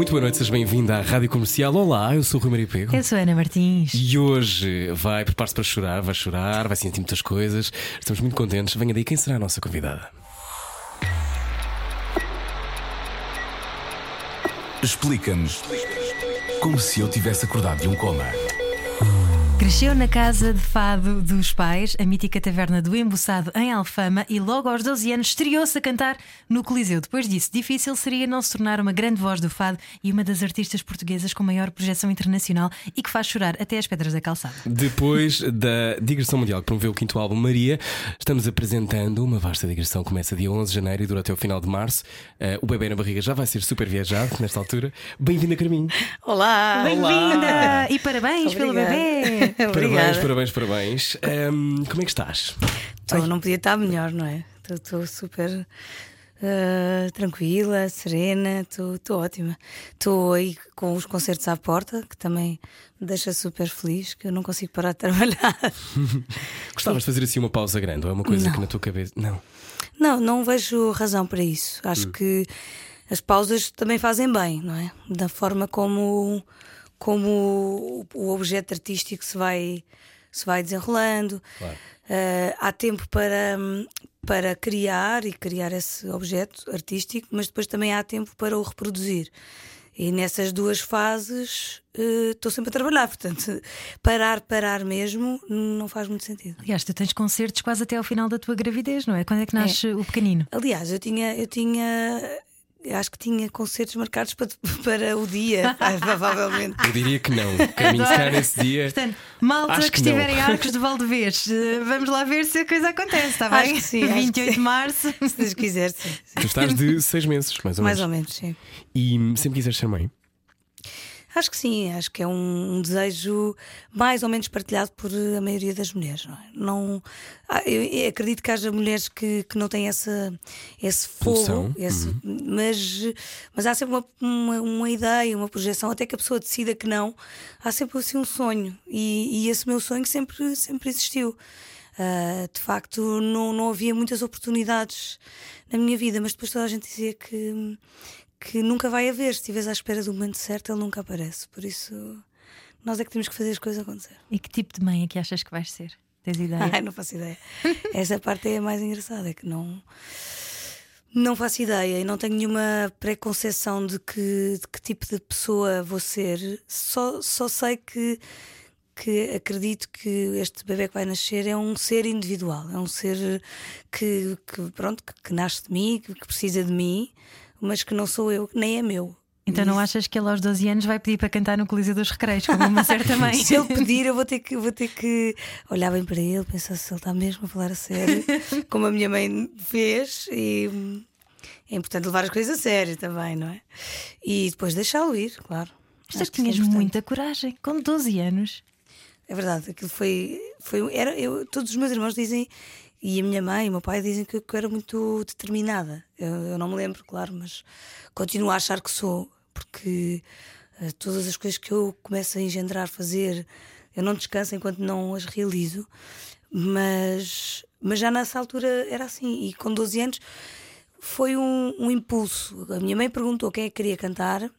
Muito boa noite, seja bem-vinda à Rádio Comercial. Olá, eu sou o Rui Maria Pego. Eu sou a Ana Martins. E hoje vai preparar-se para chorar, vai chorar, vai sentir muitas coisas. Estamos muito contentes. Venha daí, quem será a nossa convidada? Explica-nos como se eu tivesse acordado de um coma. Cresceu na casa de fado dos pais, a mítica taverna do Embuçado em Alfama, e logo aos 12 anos estreou-se a cantar no Coliseu. Depois disso, difícil seria não se tornar uma grande voz do fado e uma das artistas portuguesas com maior projeção internacional e que faz chorar até as pedras da calçada. Depois da digressão mundial que promoveu o quinto álbum Maria, estamos apresentando uma vasta digressão. Começa dia 11 de janeiro e dura até o final de março. Uh, o bebê na barriga já vai ser super viajado nesta altura. Bem-vinda, Carminho. Olá! Bem-vinda! E parabéns pelo Obrigada. bebê! Parabéns, parabéns, parabéns. Um, como é que estás? Tô, não podia estar melhor, não é? Estou super eh, tranquila, serena, estou ótima. Estou aí com os concertos à porta, que também me deixa super feliz, que eu não consigo parar de trabalhar. Gostavas de fazer assim uma pausa grande ou é uma coisa Não. que na tua cabeça. Não. não, não vejo razão para isso. Acho Hum. que as pausas também fazem bem, não é? Da forma como, como o objeto artístico se vai, se vai desenrolando. Claro. Eh, há tempo para, para criar e criar esse objeto artístico, mas depois também há tempo para o reproduzir. E nessas duas fases eh, estou sempre a trabalhar, portanto, parar, parar mesmo não faz muito sentido. Aliás, tu tens concertos quase até ao final da tua gravidez, não é? Quando é que nasce o pequenino? Aliás, eu tinha, eu tinha, eu acho que tinha concertos marcados para, para o dia, provavelmente. Eu diria que não. Caminho calhar nesse dia. Portanto, malta Acho que, que não. estiver em Arcos de Valdevez, eh, vamos lá ver se a coisa acontece, está Acho bem? que sim, acho que 28 de sim. março. Se Deus quiser, sim. sim. Tu estás de seis meses, mais ou Mais menos. ou menos, sim. E sempre quiseste ser mãe? Acho que sim, acho que é um, um desejo mais ou menos partilhado por eh, a maioria das mulheres. Não, é? Não- ah, eu, acredito que haja mulheres que, que não têm essa, esse fogo, esse- mas, mas há sempre uma, uma, uma ideia, uma projeção, até que a pessoa decida que não, há sempre assim um sonho. E, e esse meu sonho sempre, sempre existiu. Ah, de facto, não, não havia muitas oportunidades na minha vida, mas depois toda a gente dizia que, que nunca vai haver. Se estiveres à espera do momento certo, ele nunca aparece. Por isso, nós é que temos que fazer as coisas acontecer. E que tipo de mãe é que achas que vais ser? Tens ideia? Ai, não faço ideia. Essa parte é a mais engraçada, é que não. Não faço ideia e não tenho nenhuma preconceção de que, de que tipo de pessoa vou ser. Só, só sei que, que acredito que este bebê que vai nascer é um ser individual, é um ser que, que, pronto, que, que nasce de mim, que, que precisa de mim, mas que não sou eu, nem é meu. Então não achas que ele aos 12 anos vai pedir para cantar no Coliseu dos Recreios, como uma certa mãe? Se ele pedir, eu vou ter que, vou ter que olhar bem para ele, pensar se ele está mesmo a falar a sério, como a minha mãe fez, e é importante levar as coisas a sério também, não é? E depois deixá-lo ir, claro. Mas isso é tinhas muita coragem, com 12 anos. É verdade, aquilo foi. foi era, eu, todos os meus irmãos dizem, e a minha mãe e o meu pai dizem que, eu- era muito determinada. Eu, eu não me lembro, claro, mas continuo a achar que sou, porque eh, todas as coisas que eu começo a engendrar, fazer, eu não descanso enquanto não as realizo. Mas, mas já nessa altura era assim, e com 12 anos foi um, um impulso. A minha mãe perguntou quem é que queria cantar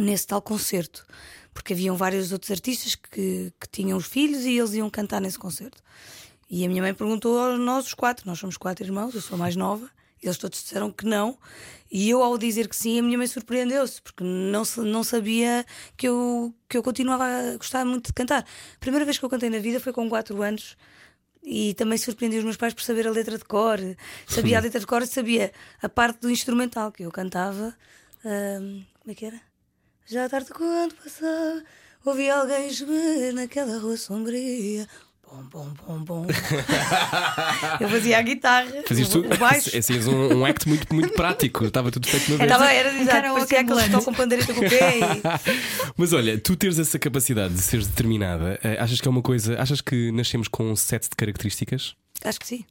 nesse tal concerto, porque haviam vários outros artistas que, que tinham os filhos e eles iam cantar nesse concerto. E a minha mãe perguntou a nós os quatro, nós somos quatro irmãos, eu sou a mais nova, eles todos disseram que não, e eu ao dizer que sim, a minha mãe surpreendeu-se, porque não, não sabia que eu, que eu continuava a gostar muito de cantar. A primeira vez que eu cantei na vida foi com quatro anos, e também surpreendi os meus pais por saber a letra de cor. Sabia a letra de cor e sabia a parte do instrumental que eu cantava. ahm, como é que era? Já à tarde quando passava, ouvi alguém gemer naquela rua sombria. Bom, bom, bom, bom. eu fazia a guitarra, Fazias tu? o baixo. És um, um act muito, muito prático. Estava tudo feito de uma vez. Estava, era Um exato, parecia aqueles que tocam pandeireta com o pé. e- Mas olha, tu teres essa capacidade de seres determinada, eh, achas que é uma coisa. Achas que nascemos com um set de características? Acho que sim.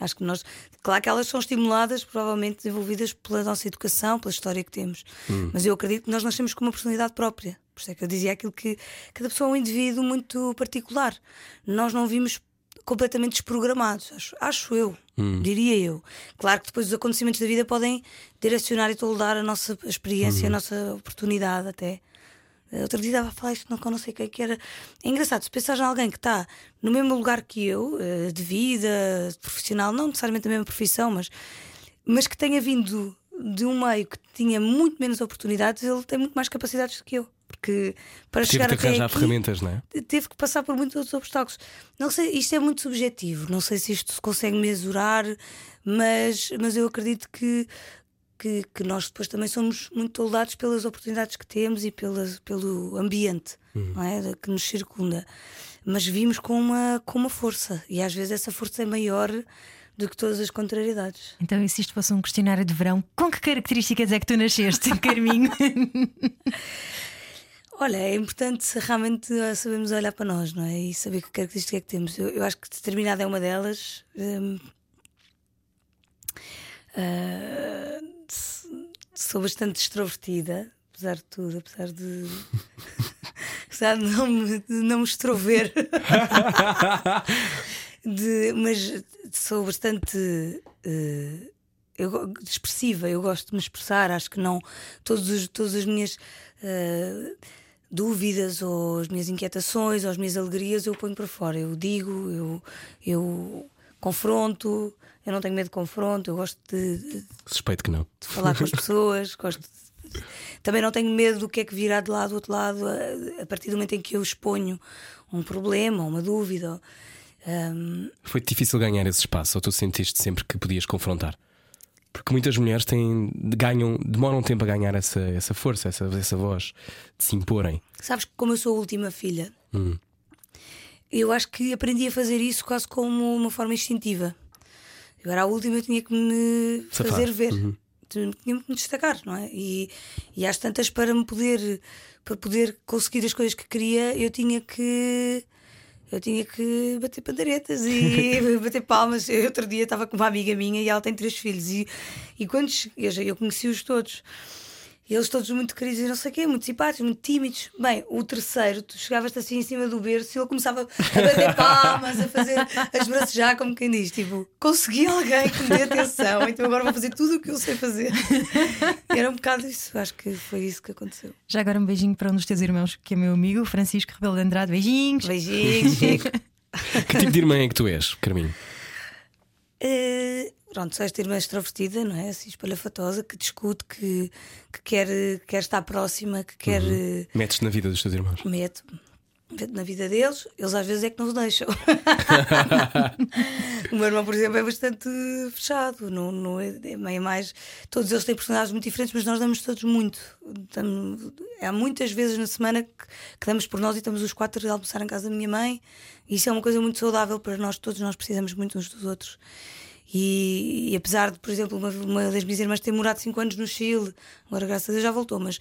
Acho que nós, claro que elas são estimuladas, provavelmente desenvolvidas pela nossa educação, pela história que temos. Mas eu acredito que nós nascemos com uma personalidade própria. Por isso é que eu dizia aquilo que cada pessoa é um indivíduo muito particular. Nós não vimos completamente desprogramados, acho, acho eu, diria eu. Claro que depois os acontecimentos da vida podem direcionar e toldar a nossa experiência, a nossa oportunidade até. Eh, Outro dia estava a falar isto não, não sei quem que era. É engraçado, se pensares em alguém que está no mesmo lugar que eu, eh, de vida, de profissional, não necessariamente a mesma profissão, mas, mas que tenha vindo de um meio que tinha muito menos oportunidades, ele tem muito mais capacidades do que eu. Porque para Tive chegar que até arranjar aqui, ferramentas, não é? teve que passar por muitos outros obstáculos. Não sei, isto é muito subjetivo, não sei se isto se consegue mesurar, mas, mas eu acredito que, que, que nós depois também somos muito toldados pelas oportunidades que temos e pelas, pelo ambiente não é? que nos circunda. Mas vimos com uma, com uma força, e às vezes essa força é maior do que todas as contrariedades. Então, e se isto fosse um questionário de verão, com que características é que tu nasceste, Carminho? Olha, é importante realmente eh, sabermos olhar para nós, não é? E saber que característica é que temos. Eu, eu acho que determinada é uma delas. Hum, s- sou bastante extrovertida, apesar de tudo, apesar de. apesar de não me, de não me extrover. De- mas sou bastante eh, eu, expressiva, eu gosto de me expressar, acho que não todos os, todas as minhas eh, dúvidas ou as minhas inquietações ou as minhas alegrias eu ponho para fora, eu digo, eu, eu confronto, eu não tenho medo de confronto, eu gosto de, de- Suspeito que não. de falar com as pessoas, gosto de- também não tenho medo do que é que virá de lá do outro lado a, a partir do momento em que eu exponho um problema, uma dúvida. hum, Foi difícil ganhar esse espaço, ou tu sentiste sempre que podias confrontar? Porque muitas mulheres têm, ganham, demoram tempo a ganhar essa, essa força, essa, essa voz de se imporem. Sabes que como eu sou a última filha, Hum. eu acho que aprendi a fazer isso quase como uma forma instintiva. Eu era a última, eu tinha que me Safar. fazer ver, Uhum. tinha que me destacar, não é? E, e às tantas para me poder para poder conseguir as coisas que queria, eu tinha que eu tinha que bater pandaretas e bater palmas. Eu outro dia estava com uma amiga minha e ela tem três filhos e, e quando eu, eu conheci-os todos. E eles todos muito queridos e não sei o quê, muito simpáticos, muito tímidos. Bem, o terceiro, tu chegavas assim em cima do berço e ele começava a bater palmas, a fazer as bracejar, como quem diz, tipo, consegui alguém que me dê atenção, então agora vou fazer tudo o que eu sei fazer. E era um bocado isso, acho que foi isso que aconteceu. Já agora um beijinho para um dos teus irmãos, que é meu amigo, Francisco Rebelo de Andrade. Beijinhos. Beijinhos, Chico. Que tipo de irmã é que tu és, Carminho? Eh, pronto, esta irmã extrovertida, não é? Assim, espalhafatosa, que discute, que, que quer, quer estar próxima, que quer. eh, Metes-te na vida dos teus irmãos? meto meto na vida deles, eles às vezes é que não os deixam. o meu irmão, por exemplo, é bastante fechado. Não, não é, é meio mais. Todos eles têm personalidades muito diferentes, mas nós damos todos muito. Damos- há muitas vezes na semana que, que damos por nós e estamos os quatro a almoçar em casa da minha mãe. Isso é uma coisa muito saudável para nós todos, nós precisamos muito uns dos outros. E, e apesar de, por exemplo, uma, uma das minhas irmãs ter morado 5 anos no Chile, agora graças a Deus já voltou, mas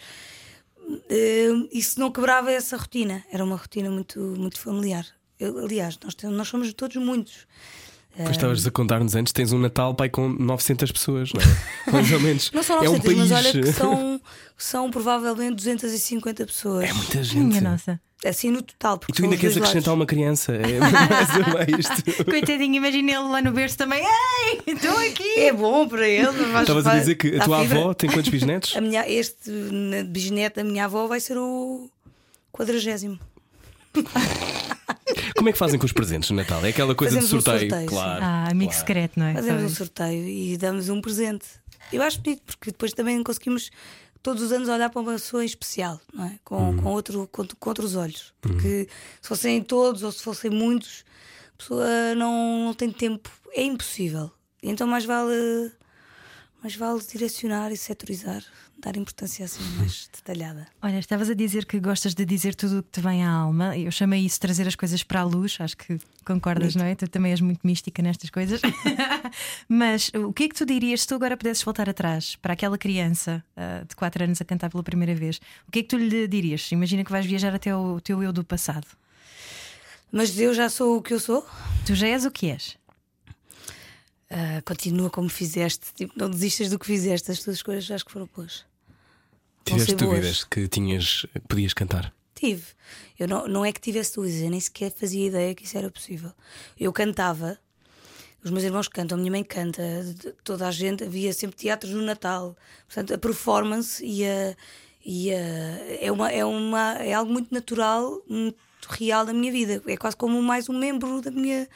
eh, isso não quebrava essa rotina. Era uma rotina muito, muito familiar. Eu, aliás, nós, nós somos todos muitos. Pois estavas a contar-nos antes, tens um Natal pai com 900 pessoas, não é? Mais ou menos. Não são é 900, um país. mas olha que são, são provavelmente 250 pessoas. É muita gente. Minha nossa. Assim no total. E tu ainda queres acrescentar lados. uma criança? É mais uma isto. Coitadinho, imagina ele lá no berço também. Ei, estou aqui. É bom para ele. Estavas a dizer que a tua fibra. avó tem quantos bisnetos? A minha, este bisneto da minha avó vai ser o quadragésimo. Como é que fazem com os presentes no Natal? É aquela coisa Fazemos um de sorteio, sorteio, sim. claro. Ah, amigo claro. secreto, não é? Fazemos um sorteio e damos um presente. Eu acho bonito, porque depois também conseguimos todos os anos olhar para uma pessoa em especial, não é? Com, Uhum. com, outro, com, com outros olhos. Porque se fossem todos ou se fossem muitos, a pessoa não, não tem tempo. É impossível. Então mais vale, mais vale direcionar e setorizar, dar importância assim mais detalhada. Olha, estavas a dizer que gostas de dizer tudo o que te vem à alma. Eu chamei isso trazer as coisas para a luz. Acho que concordas, não é? Tu também és muito mística nestas coisas. Mas o que é que tu dirias se tu agora pudesses voltar atrás para aquela criança ah, de 4 anos a cantar pela primeira vez? O que é que tu lhe dirias? Imagina que vais viajar até o teu eu do passado. Mas eu já sou o que eu sou. Tu já és o que és. Ah, continua como fizeste, tipo, não desistas do que fizeste, as tuas coisas acho que foram boas. Tiveste dúvidas que tinhas, podias cantar? Tive. Eu não, não é que tivesse dúvidas, eu nem sequer fazia ideia que isso era possível. Eu cantava, os meus irmãos cantam, a minha mãe canta, toda a gente, havia sempre teatros no Natal. Portanto, a performance e a. E é, uma, é, uma, é algo muito natural, real da minha vida. É quase como mais um membro da minha,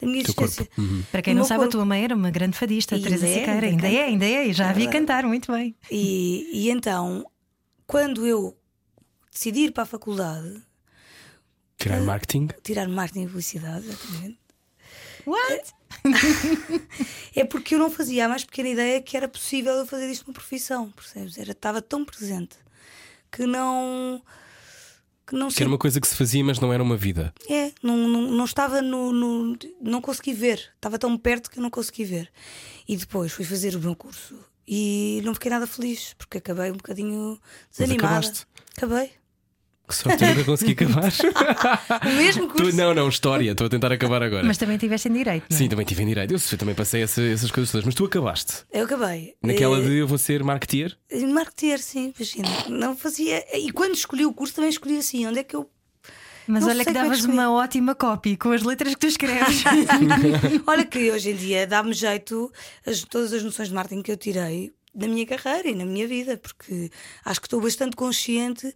da minha Teu existência. Uhum. Para quem não sabe, a corpo. tua mãe era uma grande fadista, Ainda Teresa é, Siqueira. ainda Ainda é, ainda é, e já havia cantar, muito bem. E, e então, quando eu decidi ir para a faculdade, Tirar marketing? tirar marketing e publicidade, exatamente. What? É porque eu não fazia a mais pequena ideia que era possível eu fazer isto uma profissão, percebes? Era, estava tão presente que não. Que não Que era uma coisa que se fazia, mas não era uma vida. É, não, não, não estava no, no- Não consegui ver. Estava tão perto que eu não consegui ver. E depois fui fazer o meu curso e não fiquei nada feliz porque acabei um bocadinho desanimada. Acabei. Que sorte eu nunca consegui acabar. O mesmo Tu- curso. não, não, história. Estou a tentar acabar agora. Mas também tiveste em direito. não é? Sim, também tive em direito. Eu também passei essa- essas coisas todas. Mas tu acabaste. Eu acabei. Naquela Eh, de eu vou ser marketeer. Marketeer, sim, imagina. Não fazia. E quando escolhi o curso também escolhi assim. Onde é que eu. Mas Não olha que é que davas uma ótima copy com as letras que tu escreves. Olha que hoje em dia dá-me jeito as, todas as noções de marketing que eu tirei na minha carreira e na minha vida, porque acho que estou bastante consciente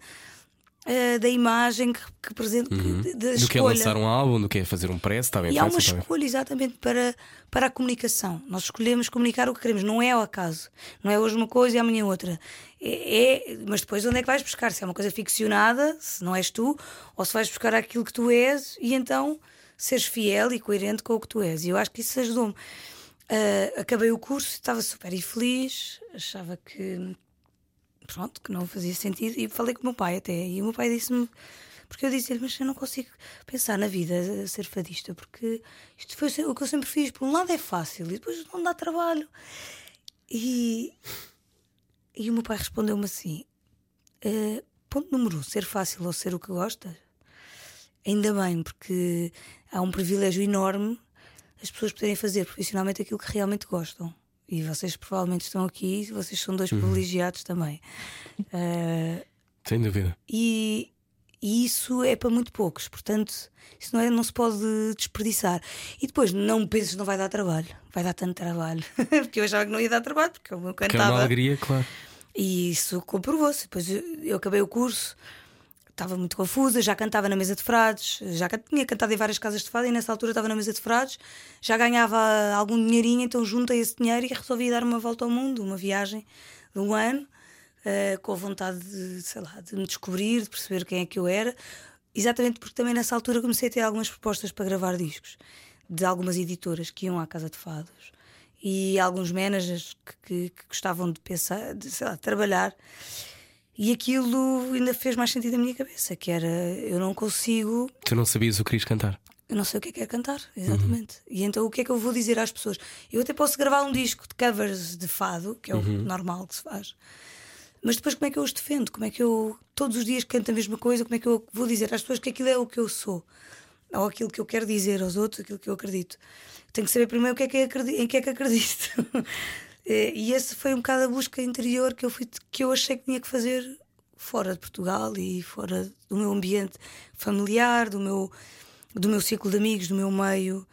eh, da imagem que, que da Uhum. Do que é lançar um álbum, do que é fazer um press, está bem E há uma escolha exatamente para, para a comunicação. Nós escolhemos comunicar o que queremos, não é ao acaso. Não é hoje uma coisa e amanhã outra. É, é- mas depois onde é que vais buscar? Se é uma coisa ficcionada, se não és tu, ou se vais buscar aquilo que tu és e então seres fiel e coerente com o que tu és. E eu acho que isso ajudou-me. Ah, acabei o curso, estava super infeliz, achava que pronto, que não fazia sentido. E falei com o meu pai até. E o meu pai disse-me. Porque eu disse-lhe, mas eu não consigo pensar na vida a ser fadista, porque isto foi o que eu sempre fiz. Por um lado é fácil e depois não dá trabalho. E, e o meu pai respondeu-me assim: "Eh, ponto número um, ser fácil ou ser o que gostas. Ainda bem, porque há um privilégio enorme as pessoas poderem fazer profissionalmente aquilo que realmente gostam. E vocês provavelmente estão aqui, vocês são dois privilegiados também. Eh, Sem dúvida. e, e isso é para muito poucos, portanto, isso não, é, não se pode desperdiçar. E depois, não penses que não vai dar trabalho, vai dar tanto trabalho, porque eu achava que não ia dar trabalho, porque eu Que é uma cantava. alegria, claro. E isso comprovou-se. Depois eu, eu acabei o curso, estava muito confusa, já cantava na mesa de frades, já tinha cantado em várias casas de fado e nessa altura estava na mesa de frades, já ganhava algum dinheirinho, então juntei esse dinheiro e resolvi dar uma volta ao mundo, uma viagem de um ano, eh, com a vontade de, sei lá, de me descobrir, de perceber quem é que eu era. Exatamente porque também nessa altura comecei a ter algumas propostas para gravar discos de algumas editoras que iam à casa de fados e alguns managers que, que- que gostavam de pensar, de, sei lá, de trabalhar. E aquilo ainda fez mais sentido na minha cabeça, que era eu não consigo, Tu não sabias o que querias cantar. eu não sei o que é que é cantar, exatamente. E então o que é que eu vou dizer às pessoas? Eu até posso gravar um disco de covers de fado, que é o normal que se faz. Mas depois como é que eu os defendo? Como é que eu todos os dias canto a mesma coisa? Como é que eu vou dizer às pessoas que aquilo é o que eu sou? Ou aquilo que eu quero dizer aos outros, aquilo que eu acredito. Tenho que saber primeiro o que é que eu acredi- em que é que acredito. Eh, e esse foi um bocado a busca interior que eu, fui, que eu achei que tinha que fazer fora de Portugal e fora do meu ambiente familiar, do meu, do meu ciclo de amigos, do meu meio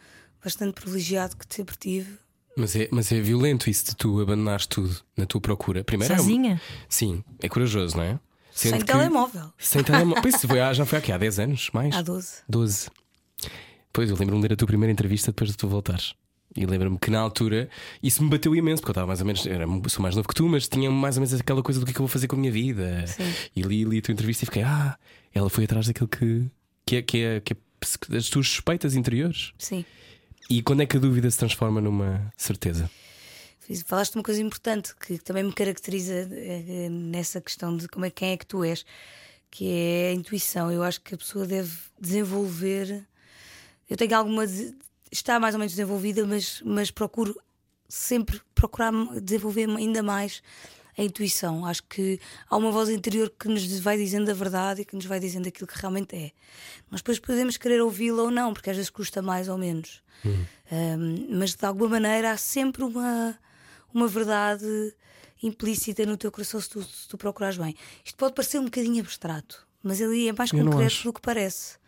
bastante privilegiado que sempre tive. Mas é, mas é violento isso de tu abandonares tudo na tua procura. Primeiro é Sozinha? Sim, é corajoso, não é? Sendo sem que- telemóvel. Sem telemóvel. Pois, foi já foi há, quê? há 10 anos, mais? Há 12. 12. Pois, eu lembro-me de ler a tua primeira entrevista depois de tu voltares. E lembro-me que na altura isso me bateu imenso, porque eu estava mais ou menos, era, sou mais novo que tu, mas tinha mais ou menos aquela coisa do que é que eu vou fazer com a minha vida. Sim. E li, li a tua entrevista e fiquei, ah, ela foi atrás daquilo que, que, é, que, é, que é das tuas suspeitas interiores. Sim. E quando é que a dúvida se transforma numa certeza? Falaste uma coisa importante que também me caracteriza eh, nessa questão de como é, quem é que tu és, que é a intuição. Eu acho que a pessoa deve desenvolver. Eu tenho alguma. Está mais ou menos desenvolvida, mas, mas procuro sempre procurar desenvolver ainda mais a intuição. Acho que há uma voz interior que nos vai dizendo a verdade e que nos vai dizendo aquilo que realmente é. Nós depois podemos querer ouvi-la ou não, porque às vezes custa mais ou menos. Um, mas de alguma maneira há sempre uma, uma verdade implícita no teu coração se tu, se tu procurares bem. Isto pode parecer um bocadinho abstrato, mas ele é mais Eu concreto do que parece.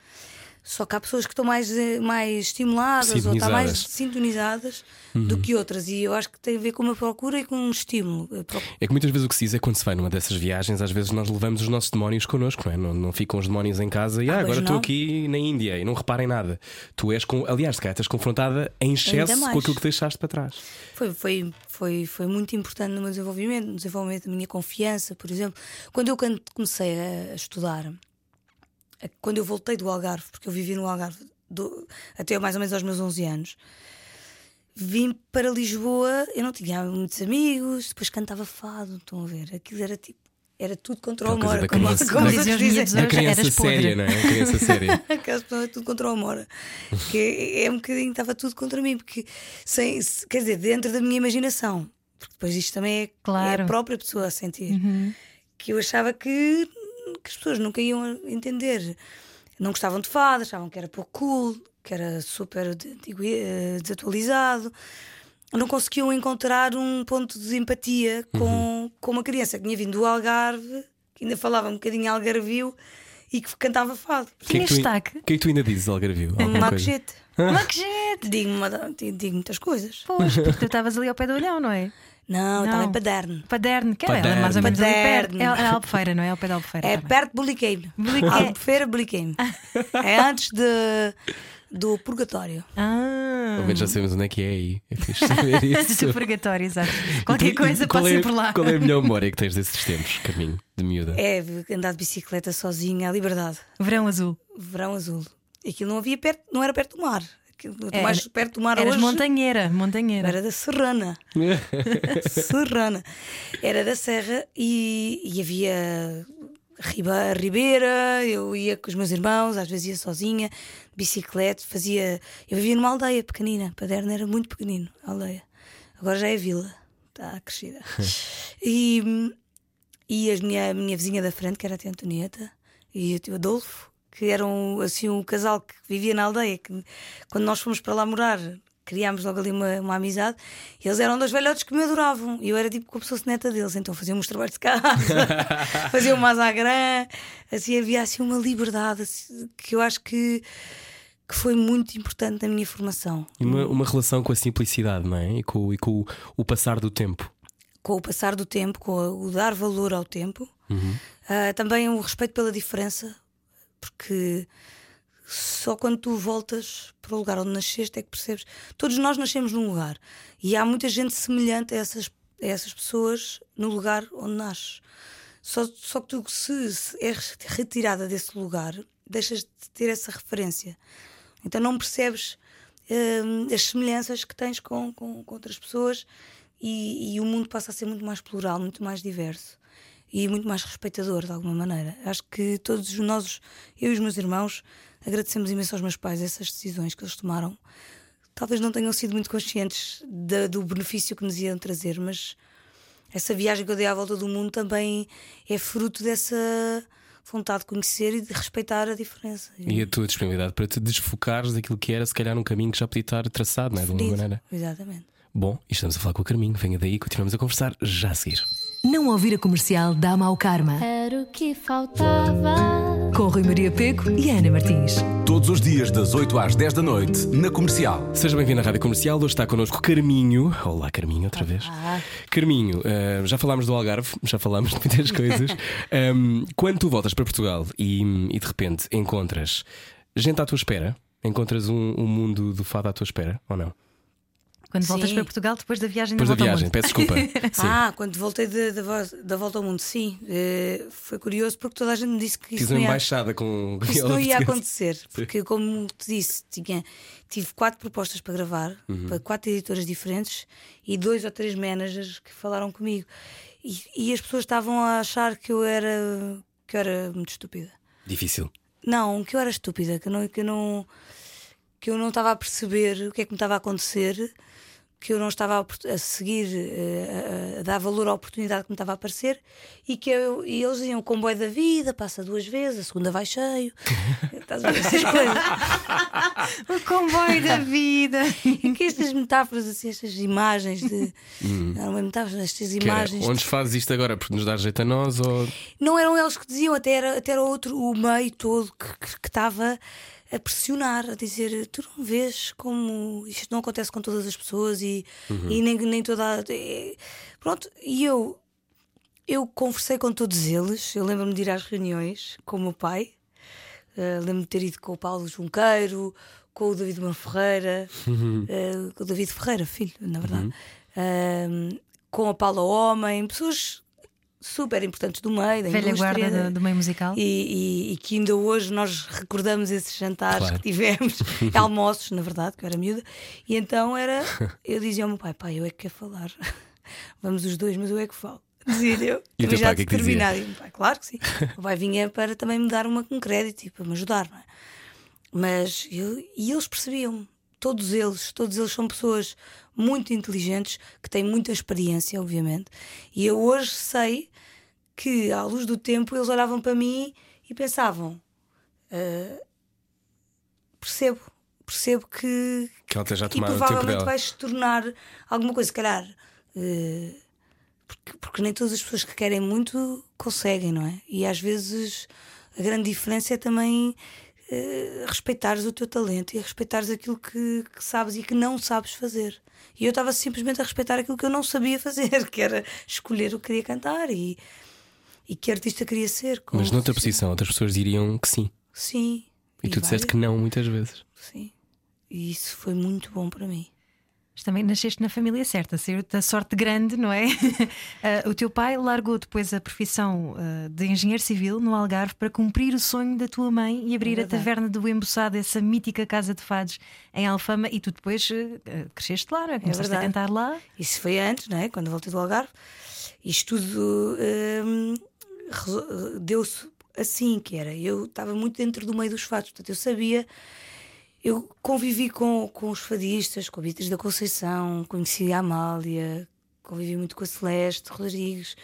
Só que há pessoas que estão mais, eh, mais estimuladas ou estão mais Sintonizadas. sintonizadas do que outras. E eu acho que tem a ver com uma procura e com um estímulo. É que muitas vezes o que se diz é quando se vai numa dessas viagens, às vezes nós levamos os nossos demónios connosco, não é? Não, não ficam os demónios em casa e ah, pois agora estou aqui na Índia e não reparem nada. Tu és com. Aliás, se calhar estás confrontada em excesso com aquilo que deixaste para trás. Foi, foi, foi, foi muito importante no meu desenvolvimento, no desenvolvimento da minha confiança, por exemplo. Quando eu comecei a, estudar, quando eu voltei do Algarve, porque eu vivi no Algarve do- até mais ou menos aos meus 11 anos, vim para Lisboa, eu não tinha muitos amigos, depois cantava fado, estão a ver? Aquilo era tipo. Era tudo contra o amor, da como, criança- como os os dizem. miúdos A hoje, criança séria, não é? Criança séria. Aquelas pessoas tudo contra o Amora. Que é, é um bocadinho, estava tudo contra mim, porque sem, se- quer dizer, dentro da minha imaginação, porque depois isto também é, Claro. é a própria pessoa a sentir, que eu achava que, que as pessoas nunca iam entender. Não gostavam de fado, achavam que era pouco cool, que era super eh, desatualizado. Não conseguiam encontrar um ponto de empatia com, com uma criança que tinha vindo do Algarve, que ainda falava um bocadinho algarvio e que cantava fado. É que tu, destaque? o que é que tu ainda dizes, Algarvio? Um! Digo, uma- digo, digo muitas coisas. Pois, porque tu estavas ali ao pé do olhão, não é? Não, Não. estava em Paderno. Paderno, que era Paderno. mais ou menos perto. É, é Albufeira, não é? Ao pé da Albufeira. É tá perto de Buliqueime. Buliqueime. Albufeira, Buliqueime. É antes de, do Purgatório. Ah, Pelo menos já sabemos onde é que é aí. É fixe saber isso. do purgatório, exato. Qualquer coisa qual passa é, por lá. Qual é a melhor memória que tens desses tempos, caminho de miúda? É andar de bicicleta sozinha, a liberdade. Verão azul. Verão azul. Aquilo não havia perto, não era perto do mar. Era- mais perto do mar Eras hoje. montanheira, montanheira. Era da Serrana. Serrana. Era da Serra e, e havia riba, ribeira, eu ia com os meus irmãos, às vezes ia sozinha, de bicicleta, fazia. Eu vivia numa aldeia pequenina, Paderno era muito pequenino, a aldeia. Agora já é vila, está crescida. e e a minha, a minha vizinha da frente, que era a tia Antonieta, e o tio Adolfo, que eram assim um casal que vivia na aldeia, que quando nós fomos para lá morar, criámos logo ali uma, uma amizade, eles eram dois velhotes que me adoravam, e eu era tipo como se fosse neta deles, então faziam os trabalhos de casa, faziam mais à grã, assim havia assim uma liberdade assim, que eu acho que, que foi muito importante na minha formação. E uma, uma relação com a simplicidade, não é? E com, e com o, o passar do tempo. com o passar do tempo, com o dar valor ao tempo, Ah, também o respeito pela diferença, porque só quando tu voltas para o lugar onde nasceste é que percebes. Todos nós nascemos num lugar e há muita gente semelhante a essas, a essas pessoas no lugar onde nasces. Só, só que tu, se, se és retirada desse lugar, deixas de ter essa referência. Então não percebes hum, as semelhanças que tens com, com, com outras pessoas e, e o mundo passa a ser muito mais plural, muito mais diverso e muito mais respeitador de alguma maneira. Acho que todos nós, eu e os meus irmãos, agradecemos imenso aos meus pais essas decisões que eles tomaram. Talvez não tenham sido muito conscientes da- do benefício que nos iam trazer, mas essa viagem que eu dei à volta do mundo também é fruto dessa vontade de conhecer e de respeitar a diferença. E a tua disponibilidade para te desfocares daquilo que era, se calhar, num caminho que já podia estar traçado, não é? De alguma maneira. Exatamente. Bom, e estamos a falar com o Carminho. Venha daí, continuamos a conversar já a seguir. Não ouvir a comercial dá mau karma. Era o que faltava. Com Rui Maria Peco e Ana Martins. Todos os dias, das 8 às 10 da noite, na comercial. Seja bem-vindo à Rádio Comercial. Hoje está connosco Carminho. Olá, Carminho, outra vez. Carminho, eh, já falámos do Algarve, já falámos de muitas coisas. Ehm, quando tu voltas para Portugal e, e de repente encontras gente à tua espera, encontras um, um mundo do fado à tua espera, ou não? Quando voltas Sim. para Portugal depois da viagem Depois da volta ao viagem, mundo. peço desculpa. Ah, quando voltei da, da, vo- da volta ao mundo, sim. Eh, foi curioso porque toda a gente me disse que Fiz isso não ia, embaixada com isso não ia acontecer. Porque, como te disse, tinha, tive quatro propostas para gravar, Uhum. para quatro editoras diferentes e dois ou três managers que falaram comigo. E, e as pessoas estavam a achar que eu era, que eu era muito estúpida. Difícil. Não, que eu era estúpida, que eu não, que eu não, que eu não estava a perceber o que é que me estava a acontecer, que eu não estava a, a seguir, eh, a, a, dar valor à oportunidade que me estava a aparecer e que eu, e eles diziam: o comboio da vida passa duas vezes, a segunda vai cheio. Estás a ver essas coisas? o comboio da vida. e que estas metáforas, assim, estas imagens de. Não eram metáforas, estas imagens. Era, onde fazes isto agora? Porque nos dá jeito a nós? Ou... Não eram eles que diziam, até era, até era outro, o meio todo que, que estava a pressionar, a dizer: Tu não vês como isto não acontece com todas as pessoas e, uhum. e nem, nem toda. É... Pronto, e eu, eu conversei com todos eles. Eu lembro-me de ir às reuniões com o meu pai, uh, lembro-me de ter ido com o Paulo Junqueiro, com o David Mano Ferreira, uhum. uh, com o David Ferreira, filho, na verdade, uhum. uh, com a Paula Homem, pessoas super importantes do meio, da Velha indústria, guarda do, do meio musical. E, e, e, que ainda hoje nós recordamos esses jantares claro. que tivemos, almoços, na verdade, que eu era miúda. E então era, eu dizia ao meu pai: pai, eu é que quero falar. Vamos os dois, mas eu é que falo. Dizia eu, e também já pai, determinado. Que pai, claro que sim. o pai vinha para também me dar uma, um crédito e para me ajudar, não é? Mas eu, e eles percebiam-me, todos eles, todos eles são pessoas muito inteligentes, que têm muita experiência, obviamente. E eu hoje sei que, à luz do tempo, eles olhavam para mim e pensavam: uh, percebo, percebo que. Que ela esteja a tomar e provavelmente vais se tornar alguma coisa, se calhar. Uh, porque, porque nem todas as pessoas que querem muito conseguem, não é? E às vezes a grande diferença é também uh, respeitares o teu talento e respeitares aquilo que, que, sabes e que não sabes fazer. E eu estava simplesmente a respeitar aquilo que eu não sabia fazer, que era escolher o que queria cantar e e que artista queria ser. Mas noutra posição, outras pessoas diriam que sim. Sim. E, e tu disseste que não muitas vezes. Sim. E isso foi muito bom para mim. Mas também nasceste na família certa, saiu da sorte grande, não é? uh, o teu pai largou depois a profissão uh, de engenheiro civil no Algarve para cumprir o sonho da tua mãe e abrir é a taverna do Embuçado, essa mítica casa de fados em Alfama, e tu depois uh, cresceste lá, não é? Começaste é a cantar lá. Isso foi antes, não é? Quando voltei do Algarve. Isto tudo deu-se assim, que era, eu estava muito dentro do meio dos fados, portanto eu sabia, eu convivi com, com os fadistas, com a Beatriz da Conceição, conheci a Amália, convivi muito com a Celeste Rodrigues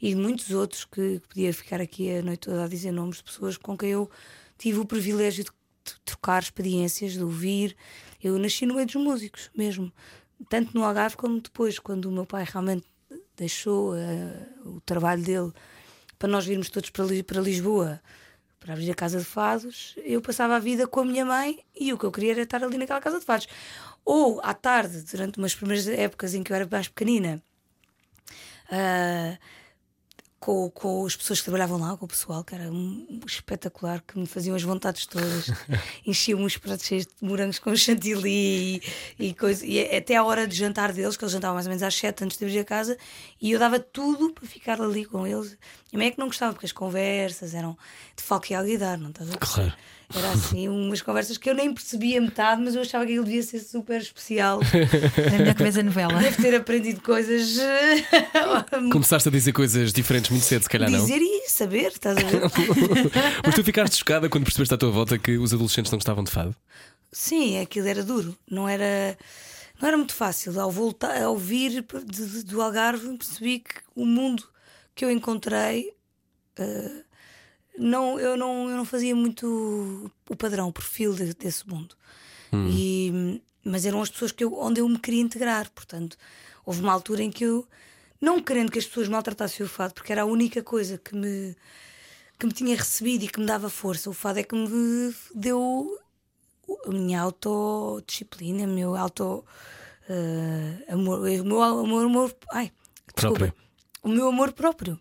e muitos outros que, que podia ficar aqui a noite toda a dizer nomes de pessoas com quem eu tive o privilégio de trocar experiências, de ouvir. Eu nasci no meio dos músicos mesmo, tanto no Algarve como depois, quando o meu pai realmente deixou uh, o trabalho dele para nós virmos todos para, para Lisboa para abrir a casa de fados, eu passava a vida com a minha mãe e o que eu queria era estar ali naquela casa de fados. Ou à tarde, durante umas primeiras épocas em que eu era mais pequenina, uh, com, com as pessoas que trabalhavam lá, com o pessoal, que era um, espetacular, que me faziam as vontades todas, enchiam uns pratos cheios de morangos com chantilly e, e, coisa, e até a hora de jantar deles, que eles jantavam mais ou menos às sete antes de ir a casa, e eu dava tudo para ficar ali com eles. E mãe é que não gostava, porque as conversas eram de falque e alguidar, não estás a Claro. Era assim, umas conversas que eu nem percebia metade, mas eu achava que ele devia ser super especial. É melhor que vês a novela. Deve ter aprendido coisas. Começaste a dizer coisas diferentes muito cedo, se calhar dizer não. Dizer e saber, estás a ver? mas tu ficaste chocada quando percebeste à tua volta que os adolescentes não gostavam de fado? Sim, aquilo era duro. Não era, não era muito fácil. Ao voltar, ao vir do Algarve, percebi que o mundo que eu encontrei. Uh, não, eu, não, eu não fazia muito o padrão, o perfil de, desse mundo. Hum. E, mas eram as pessoas que eu, onde eu me queria integrar. Portanto, houve uma altura em que eu, não querendo que as pessoas maltratassem o fado, porque era a única coisa que me, que me tinha recebido e que me dava força. O fado é que me deu a minha autodisciplina, o meu auto. Uh, amor, o meu amor, amor, ai, desculpa, o meu amor próprio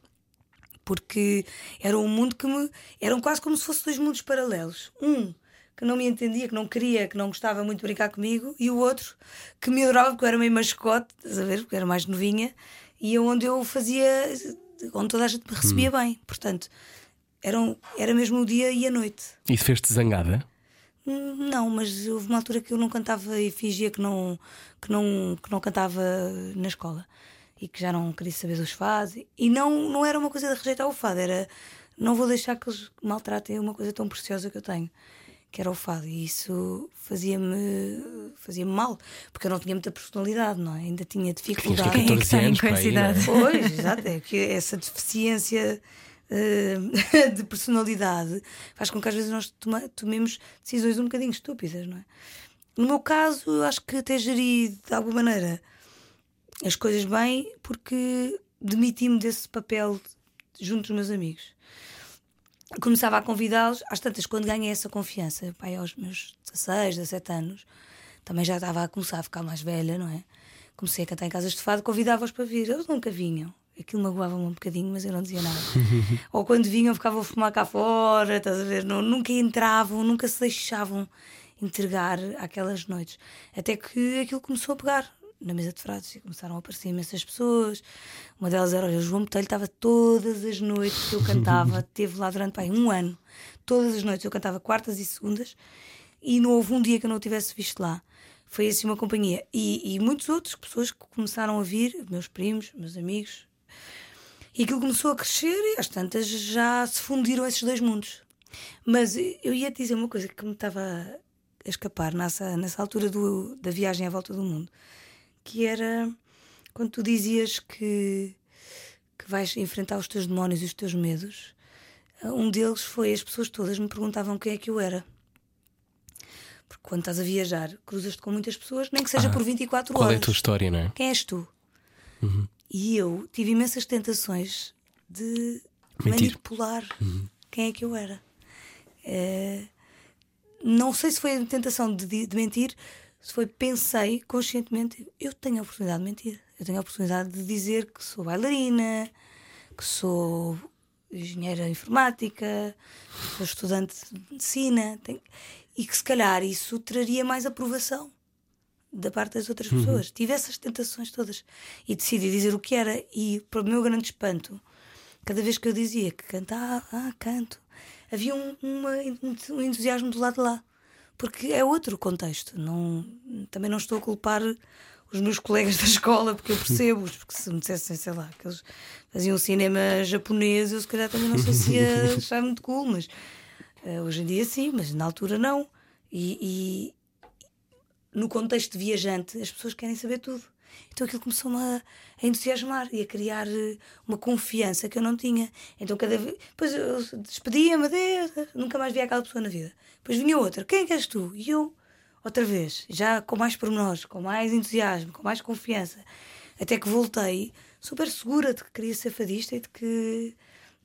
porque era um mundo que me. eram quase como se fossem dois mundos paralelos. Um que não me entendia, que não queria, que não gostava muito de brincar comigo, e o outro que me adorava, porque eu era meio mascote, estás a ver? Porque eu era mais novinha, e onde eu fazia. onde toda a gente me recebia hum. bem. Portanto, eram, era mesmo o dia e a noite. Isso fez-te zangada? Não, mas houve uma altura que eu não cantava e fingia que não, que não, que não cantava na escola e que já não queria saber dos fados. E não, não era uma coisa de rejeitar o fado, era não vou deixar que eles maltratem uma coisa tão preciosa que eu tenho, que era o fado. E isso fazia-me fazia mal, porque eu não tinha muita personalidade, não é? Ainda tinha dificuldade. Quem é que tem anos, Pois, exato, é que essa deficiência uh, de personalidade faz com que às vezes nós tomemos decisões um bocadinho estúpidas, não é? No meu caso, eu acho que até geri de alguma maneira as coisas bem porque demiti-me desse papel junto dos meus amigos começava a convidá-los, às tantas, quando ganhei essa confiança, pai, aos meus 16, 17 anos, também já estava a começar a ficar mais velha, não é? Comecei a cantar em casas de fado, convidava-os para vir, eles nunca vinham. Aquilo magoava-me um bocadinho, mas eu não dizia nada. Ou quando vinham, ficavam a fumar cá fora, estás a ver? Não, nunca entravam, nunca se deixavam entregar aquelas noites. Até que aquilo começou a pegar na mesa de frases e começaram a aparecer imensas pessoas. Uma delas era, o João Botelho estava todas as noites que eu cantava, teve lá durante pai, um ano. Todas as noites eu cantava quartas e segundas e não houve um dia que eu não o tivesse visto lá. Foi assim uma companhia. E, e muitos outros pessoas que começaram a vir, meus primos, meus amigos. E aquilo começou a crescer e às tantas já se fundiram esses dois mundos. Mas eu ia te dizer uma coisa que me estava a escapar nessa, nessa altura do, da viagem à volta do mundo que era quando tu dizias que, que vais enfrentar os teus demónios e os teus medos. Um deles foi as pessoas todas me perguntavam quem é que eu era. Porque quando estás a viajar, cruzas-te com muitas pessoas, nem que seja ah, por 24 qual horas. Qual é a tua história, não é? Quem és tu? Uhum. E eu tive imensas tentações de Mentir. manipular uhum. quem é que eu era. É... Não sei se foi a tentação de, de mentir, foi pensei conscientemente, eu tenho a oportunidade de mentir. Eu tenho a oportunidade de dizer que sou bailarina, que sou engenheira informática, que sou estudante de medicina, tenho... e que se calhar isso traria mais aprovação da parte das outras uhum. pessoas. Tive essas tentações todas e decidi dizer o que era, e para o meu grande espanto, cada vez que eu dizia que cantava, ah, canto, havia um, uma, um entusiasmo do lado de lá porque é outro contexto. Não, também não estou a culpar os meus colegas da escola, porque eu percebo, porque se me dissessem, sei lá, que eles faziam cinema japonês, eu se calhar também não sei se ia achar muito cool, mas uh, hoje em dia sim, mas na altura não. E, e no contexto de viajante, as pessoas querem saber tudo. Então aquilo começou-me a, a, entusiasmar e a criar eh, uma confiança que eu não tinha. Então cada vez. Depois eu despedia-me, nunca mais via aquela pessoa na vida. Depois vinha outra, quem é és tu? E eu, outra vez, já com mais pormenores, com mais entusiasmo, com mais confiança. Até que voltei super segura de que queria ser fadista e de que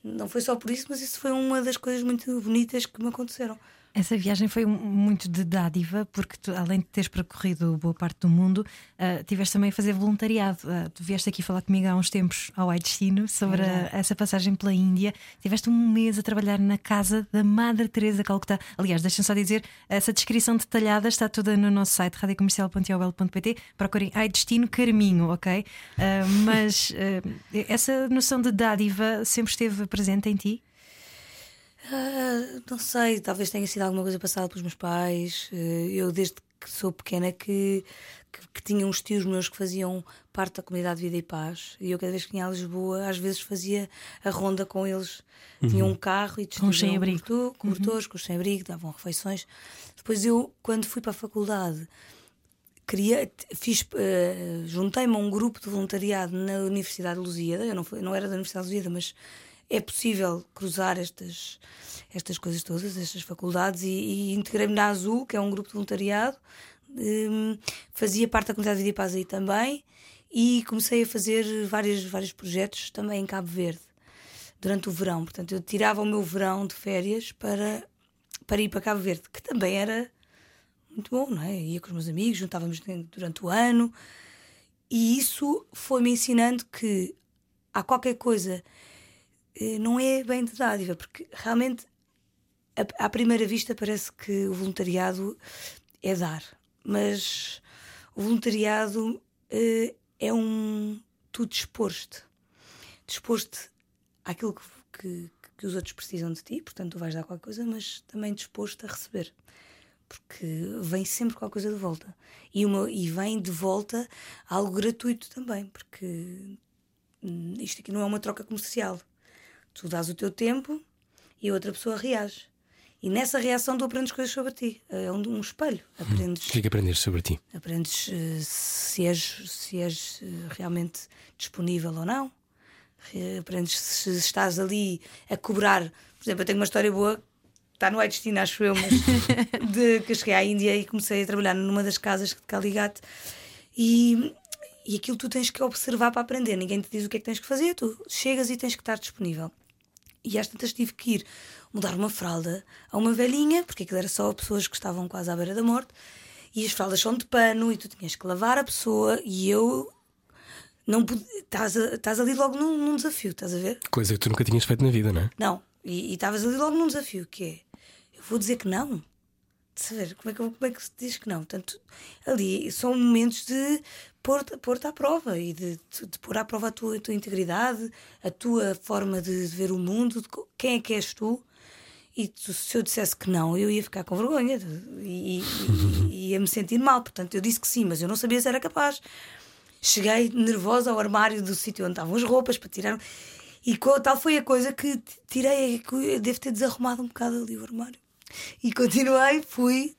não foi só por isso, mas isso foi uma das coisas muito bonitas que me aconteceram. Essa viagem foi muito de dádiva, porque tu, além de teres percorrido boa parte do mundo, uh, tiveste também a fazer voluntariado. Uh, tu vieste aqui falar comigo há uns tempos ao Ai Destino sobre a, essa passagem pela Índia. Tiveste um mês a trabalhar na casa da Madre Teresa Calcutá. Aliás, deixa-me só dizer, essa descrição detalhada está toda no nosso site radiocomercial.ol.pt. Procurem Ai Destino Carminho, ok? Uh, mas essa noção de dádiva sempre esteve presente em ti? Uh, não sei, talvez tenha sido alguma coisa passada pelos meus pais. Uh, eu, desde que sou pequena, que, que, que, tinha uns tios meus que faziam parte da comunidade Vida e Paz. E eu, cada vez que vinha a Lisboa, às vezes fazia a ronda com eles. Uhum. Tinha um carro e com sem-abrigo. Cobertores, uhum. com sem-abrigo, davam refeições. Depois, eu, quando fui para a faculdade, queria, fiz, uh, juntei-me a um grupo de voluntariado na Universidade de Lusíada. Eu não, fui, não era da Universidade de Lusíada, mas é possível cruzar estas, estas coisas todas, estas faculdades, e, e integrei-me na Azul, que é um grupo de voluntariado, um, fazia parte da comunidade de Vida e Paz aí também, e comecei a fazer vários, vários projetos também em Cabo Verde, durante o verão. Portanto, eu tirava o meu verão de férias para, para ir para Cabo Verde, que também era muito bom, não é? Ia com os meus amigos, juntávamos durante o ano, e isso foi-me ensinando que há qualquer coisa não é bem de dádiva, porque realmente à primeira vista parece que o voluntariado é dar, mas o voluntariado eh, é um tu disposto, disposto àquilo que, que, que, os outros precisam de ti, portanto tu vais dar qualquer coisa, mas também disposto a receber, porque vem sempre qualquer coisa de volta e, uma, e vem de volta algo gratuito também, porque hum, isto aqui não é uma troca comercial. Tu dás o teu tempo e a outra pessoa reage. E nessa reação tu aprendes coisas sobre ti. É um, um espelho. Aprendes, O que é que aprendeste sobre ti? aprendes eh, se és, se és eh, realmente disponível ou não. Re- Aprendes se estás ali a cobrar. Por exemplo, eu tenho uma história boa, está no Destino, acho eu, mas de que cheguei à Índia e comecei a trabalhar numa das casas de Caligat e, e aquilo tu tens que observar para aprender. Ninguém te diz o que é que tens que fazer, tu chegas e tens que estar disponível. E às tantas tive que ir mudar uma fralda a uma velhinha, porque aquilo era só pessoas que estavam quase à beira da morte, e as fraldas são de pano, e tu tinhas que lavar a pessoa, e eu não pude. Estás, estás ali logo num, num desafio, estás a ver? Coisa que tu nunca tinhas feito na vida, não é? Não. E estavas ali logo num desafio, que é eu vou dizer que não. De saber como é que, como é que se diz que não. Portanto, ali são momentos de pôr-te pôr à prova e de, de, de pôr à prova a tua, a tua integridade, a tua forma de ver o mundo, quem é que és tu. E tu- se eu dissesse que não, eu ia ficar com vergonha e, e- e ia me sentir mal. Portanto, eu disse que sim, mas eu não sabia se era capaz. Cheguei nervosa ao armário do sítio onde estavam as roupas para tirar. E tal foi a coisa que tirei, que devo ter desarrumado um bocado ali o armário. E continuei, fui,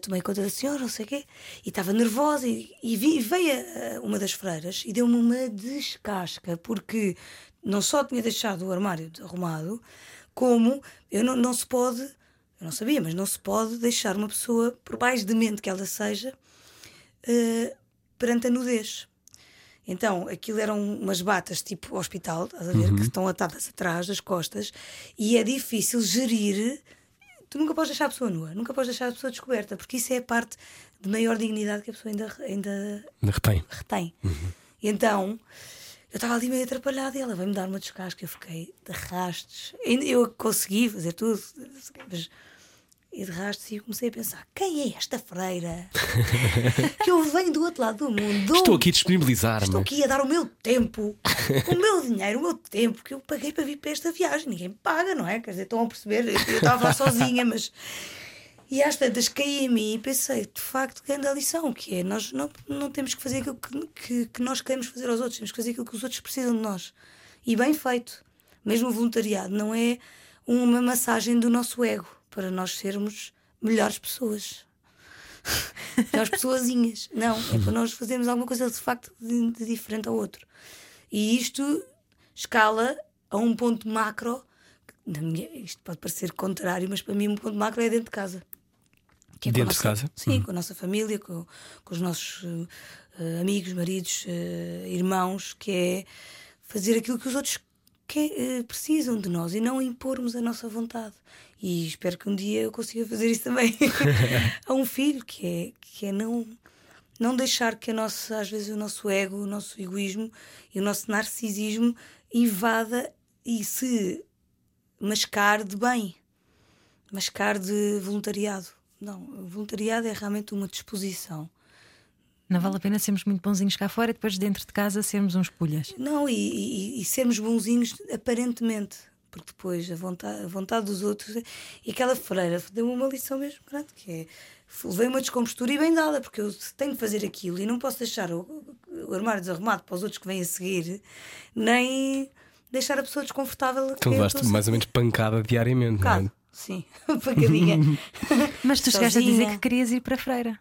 tomei conta da senhora, não sei o quê, e estava nervosa. E, e vi- veio eh, uma das freiras e deu-me uma descasca, porque não só tinha deixado o armário desarrumado, como eu não, não se pode, eu não sabia, mas não se pode deixar uma pessoa, por mais demente que ela seja, eh, perante a nudez. Então, aquilo eram umas batas tipo hospital, estás a ver, que estão atadas atrás das costas, e é difícil gerir. Tu nunca podes deixar a pessoa nua, nunca podes deixar a pessoa descoberta, porque isso é a parte de maior dignidade que a pessoa ainda, ainda retém. retém. E então eu estava ali meio atrapalhada e ela veio-me dar uma descasca. Eu fiquei de rastos. Eu consegui fazer tudo, mas e de rastos e comecei a pensar: quem é esta freira? que eu venho do outro lado do mundo. Estou aqui a disponibilizar-me. Estou aqui a dar o meu tempo, o meu dinheiro, o meu tempo que eu paguei para vir para esta viagem. Ninguém me paga, não é? Quer dizer, estão a perceber? Eu eu estava lá sozinha, mas. E às tantas caí em mim e pensei, de facto, grande a lição, que é nós não, não temos que fazer aquilo que, que, que nós queremos fazer aos outros, temos que fazer aquilo que os outros precisam de nós. E bem feito. Mesmo o voluntariado não é uma massagem do nosso ego para nós sermos melhores pessoas. melhores pessoazinhas. Não, é para nós fazermos alguma coisa de facto de, de diferente ao outro. E isto escala a um ponto macro. minha, isto pode parecer contrário, mas para mim um ponto macro é dentro de casa. É Dentro de nossa- casa? Sim, com a nossa família, com, com os nossos eh, amigos, maridos, eh, irmãos, que é fazer aquilo que os outros que, eh, precisam de nós e não impormos a nossa vontade. E espero que um dia eu consiga fazer isso também a um filho, que é, que é não, não deixar que a nossa, às vezes o nosso ego, o nosso egoísmo e o nosso narcisismo invada e se mascar de bem, mascar de voluntariado. Não, o voluntariado é realmente uma disposição. Não vale a pena sermos muito bonzinhos cá fora e depois dentro de casa sermos uns pulhas. Não, e, e- e sermos bonzinhos aparentemente, porque depois a vontade, a vontade dos outros. E aquela freira deu-me uma lição mesmo grande, que é levei uma descompostura e bem dada, porque eu tenho que fazer aquilo e não posso deixar o, o armário desarrumado para os outros que vêm a seguir, nem deixar a pessoa desconfortável. a Então levaste mais ou menos pancada diariamente, não é? Sim, pancadinha. Mas tu chegaste a dizer que querias ir para a freira.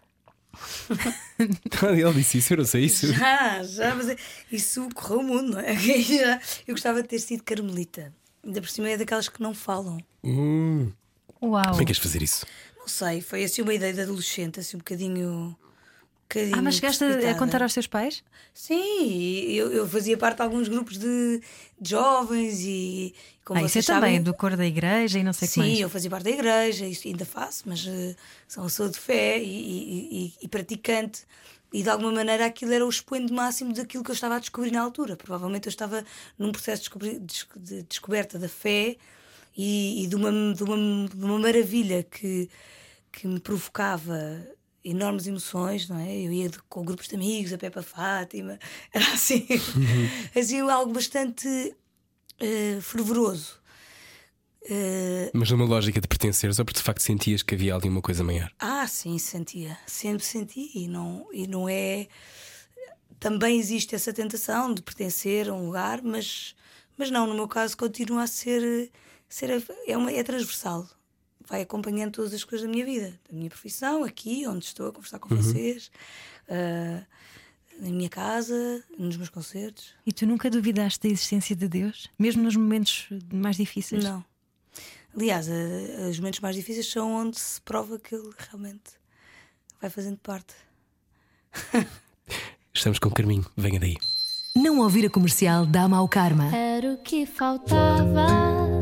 Ele disse isso, eu não sei isso. Já, já, mas é- isso correu o mundo, não é? Eu gostava de ter sido carmelita. Ainda por cima é daquelas que não falam. Hum, Uau! como é que queres fazer isso? Não sei, foi assim uma ideia de adolescente, assim um bocadinho. um Ah, mas chegaste a, contar aos teus pais? Sim, eu, eu fazia parte de alguns grupos de, de jovens e. Como ah, é vocês também, sabem, do cor da igreja e não sei o que Sim, mais. eu fazia parte da igreja, isso ainda faço, mas eh, sou, sou de fé e, e- e- e praticante. E de alguma maneira aquilo era o expoente máximo daquilo que eu estava a descobrir na altura. Provavelmente eu estava num processo de, descoberta da fé e, e de, uma, de, uma, de uma maravilha que, que me provocava enormes emoções, não é? Eu ia de- com grupos de amigos a pé para Fátima, era assim, assim algo bastante eh, fervoroso. Eh, Mas numa lógica de pertenceres ou porque de facto sentias que havia ali uma coisa maior? Ah, sim, sentia. Sempre senti. E não, e não é. Também existe essa tentação de pertencer a um lugar, mas, mas não, no meu caso continua a ser. ser é, uma, é transversal. vai acompanhando todas as coisas da minha vida, da minha profissão, aqui, onde estou a conversar com vocês, uh, na minha casa, nos meus concertos. E tu nunca duvidaste da existência de Deus? Mesmo nos momentos mais difíceis? Não. Aliás, a- os momentos mais difíceis são onde se prova que ele realmente vai fazendo parte. Estamos com Carminho, venha daí. Não ouvir a comercial dá mau karma. Era o que faltava.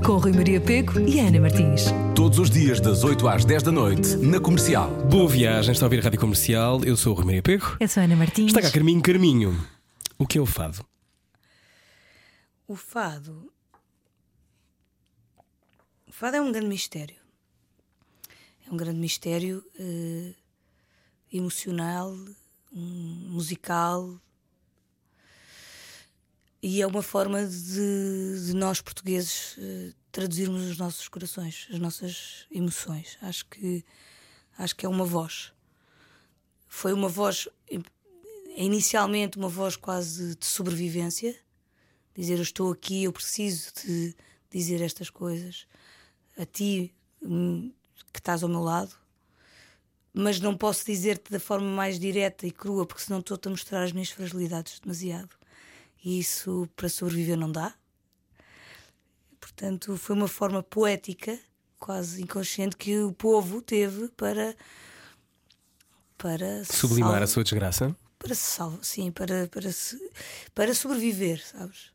Com Rui Maria Peco e Ana Martins. Todos os dias, das 8 às 10 da noite, na comercial. Boa viagem, está a ouvir a Rádio Comercial. Eu sou o Rui Maria Pego. Eu sou a Ana Martins. Está cá Carminho, Carminho. O que é o fado? O fado. Fado é um grande mistério. É um grande mistério eh, emocional, um musical. E é uma forma de, de nós portugueses eh, traduzirmos os nossos corações, as nossas emoções. Acho que, acho que é uma voz. Foi uma voz, eh, inicialmente, uma voz quase de sobrevivência dizer eu estou aqui, eu preciso de dizer estas coisas a ti hum, que estás ao meu lado, mas não posso dizer-te da forma mais direta e crua, porque senão estou-te a mostrar as minhas fragilidades demasiado. E isso para sobreviver não dá. Portanto, foi uma forma poética, quase inconsciente, que o povo teve para. para Sublimar sal- a sua desgraça? Para se salvar, sim, para, para, se, para sobreviver, sabes?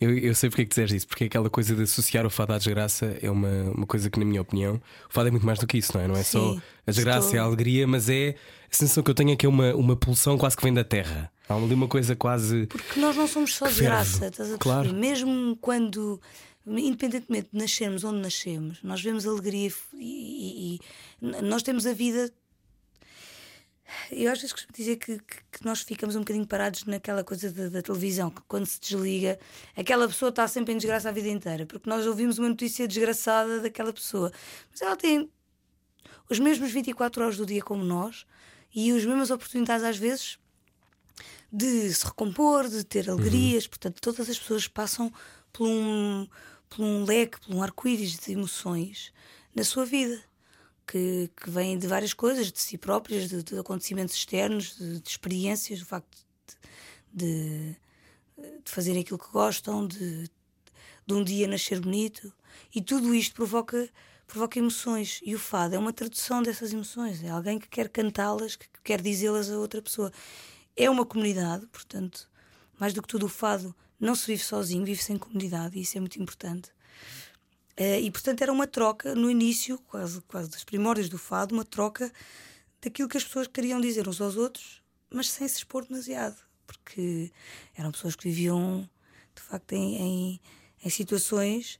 Eu, eu sei porque é que dizes isso, porque aquela coisa de associar o fado à desgraça é uma, uma coisa que, na minha opinião, o fado é muito mais do que isso, não é? Não é só Sim, a desgraça estou- e a alegria, mas é a sensação que eu tenho é que é uma, uma pulsão quase que vem da terra. Há ali uma coisa quase. Porque nós não somos só Que de ferve. graça, estás a perceber? Claro. Mesmo quando, independentemente de nascermos onde nascemos, nós vemos alegria e, e- e nós temos a vida. Eu às vezes costumo dizer que, que- que nós ficamos um bocadinho parados naquela coisa da, da televisão, que quando se desliga, aquela pessoa está sempre em desgraça a vida inteira, porque nós ouvimos uma notícia desgraçada daquela pessoa, mas ela tem os mesmos 24 horas do dia como nós e as mesmas oportunidades às vezes de se recompor, de ter alegrias. Portanto, todas as pessoas passam por um, por um leque, por um arco-íris de emoções na sua vida. Que, que vêm de várias coisas, de si próprias, de, de acontecimentos externos, de, de experiências, do facto de, de, fazerem aquilo que gostam, de, de um dia nascer bonito. E tudo isto provoca, provoca emoções. E o fado é uma tradução dessas emoções. É alguém que quer cantá-las, que quer dizê-las a outra pessoa. É uma comunidade, portanto, mais do que tudo, o fado não se vive sozinho, vive-se em comunidade, e isso é muito importante. Eh, e portanto era uma troca no início, quase, quase dos primórdios do fado, uma troca daquilo que as pessoas queriam dizer uns aos outros, mas sem se expor demasiado, porque eram pessoas que viviam de facto em, em, em situações,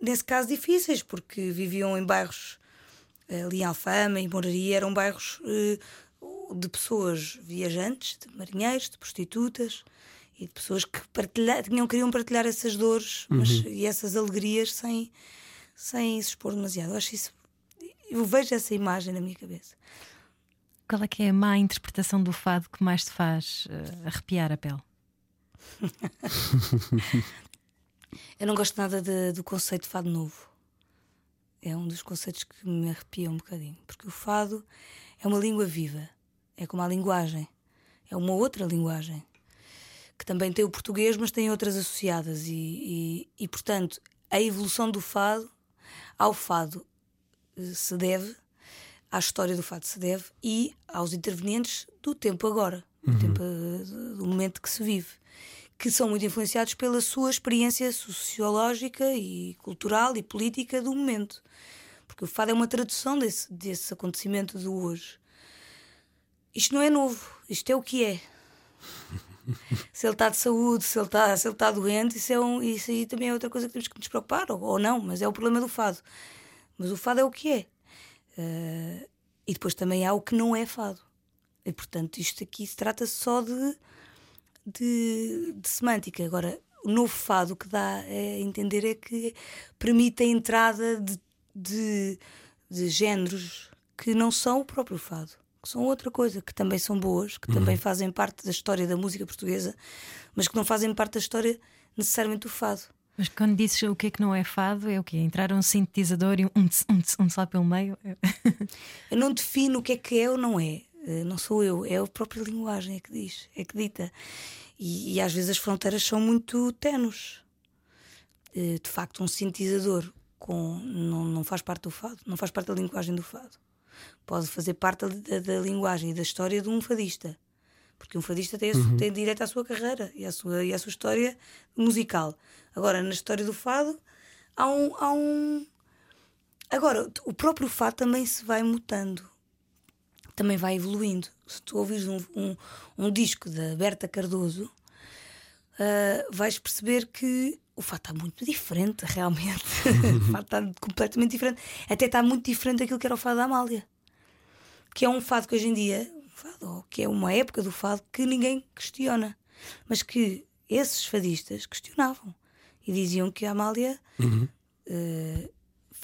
nesse caso, difíceis, porque viviam em bairros eh, ali em Alfama, em Moraria, eram bairros eh, de pessoas viajantes, de marinheiros, de prostitutas e de pessoas que partilha, tinham, queriam partilhar essas dores mas, e essas alegrias sem, sem se expor demasiado. Eu acho isso. Eu vejo essa imagem na minha cabeça. Qual é que é a má interpretação do fado que mais te faz eh, arrepiar a pele? Eu não gosto nada de- do conceito de fado novo. É um dos conceitos que me arrepia um bocadinho. Porque o fado é uma língua viva. É como a linguagem. É uma outra linguagem. Que também tem o português, mas tem outras associadas. E, e, e, portanto, a evolução do fado ao fado eh, se deve, à história do fado se deve e aos intervenientes do tempo agora, do, tempo, eh, do momento que se vive, que são muito influenciados pela sua experiência sociológica e cultural e política do momento. Porque o fado é uma tradução desse, desse acontecimento do hoje. Isto não é novo, isto é o que é. se ele está de saúde, se ele está, se ele está doente, isso, é um, isso aí também é outra coisa que temos que nos preocupar, ou, ou não, mas é o problema do fado. Mas o fado é o que é. Eh, e depois também há o que não é fado. E portanto, isto aqui se trata só de, de, de semântica. Agora, o novo fado que dá a entender é que permite a entrada de, de, de géneros que não são o próprio fado, que são outra coisa, que também são boas, que também fazem parte da história da música portuguesa, mas que não fazem parte da história necessariamente do fado. Mas quando dizes o que é que não é fado, é o quê? Entrar um sintetizador e um um, tss, um, tss, um tss lá pelo meio? Eu não defino o que é que é ou não é. Eh, Não sou eu, é a própria linguagem é que diz, é que dita. E, e às vezes as fronteiras são muito tenues. Eh, De facto, um sintetizador com, não, não faz parte do fado, não faz parte da linguagem do fado. Pode fazer parte da, da linguagem e da história de um fadista. Porque um fadista tem, a su- tem direito à sua carreira e à sua, e à sua história musical. Agora, na história do fado, há um, há um. Agora, o próprio fado também se vai mutando também vai evoluindo. Se tu ouvires um, um, um disco da Berta Cardoso, ah, vais perceber que o fato está muito diferente, realmente. o fato está completamente diferente. Até está muito diferente daquilo que era o fado da Amália. Que é um fado que hoje em dia, um fado, ou que é uma época do fado que ninguém questiona. Mas que esses fadistas questionavam. E diziam que a Amália eh,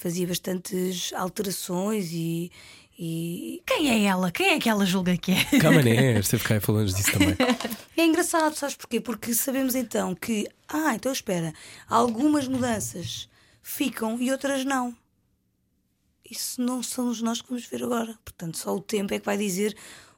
fazia bastantes alterações e, e Quem é ela? Quem é que ela julga que é? Camané, esteve cá e falamos disso também. É engraçado, sabes porquê? Porque sabemos então que, ah, então espera, algumas mudanças ficam e outras não. Isso não somos nós que vamos ver agora. Portanto, só o tempo é que vai dizer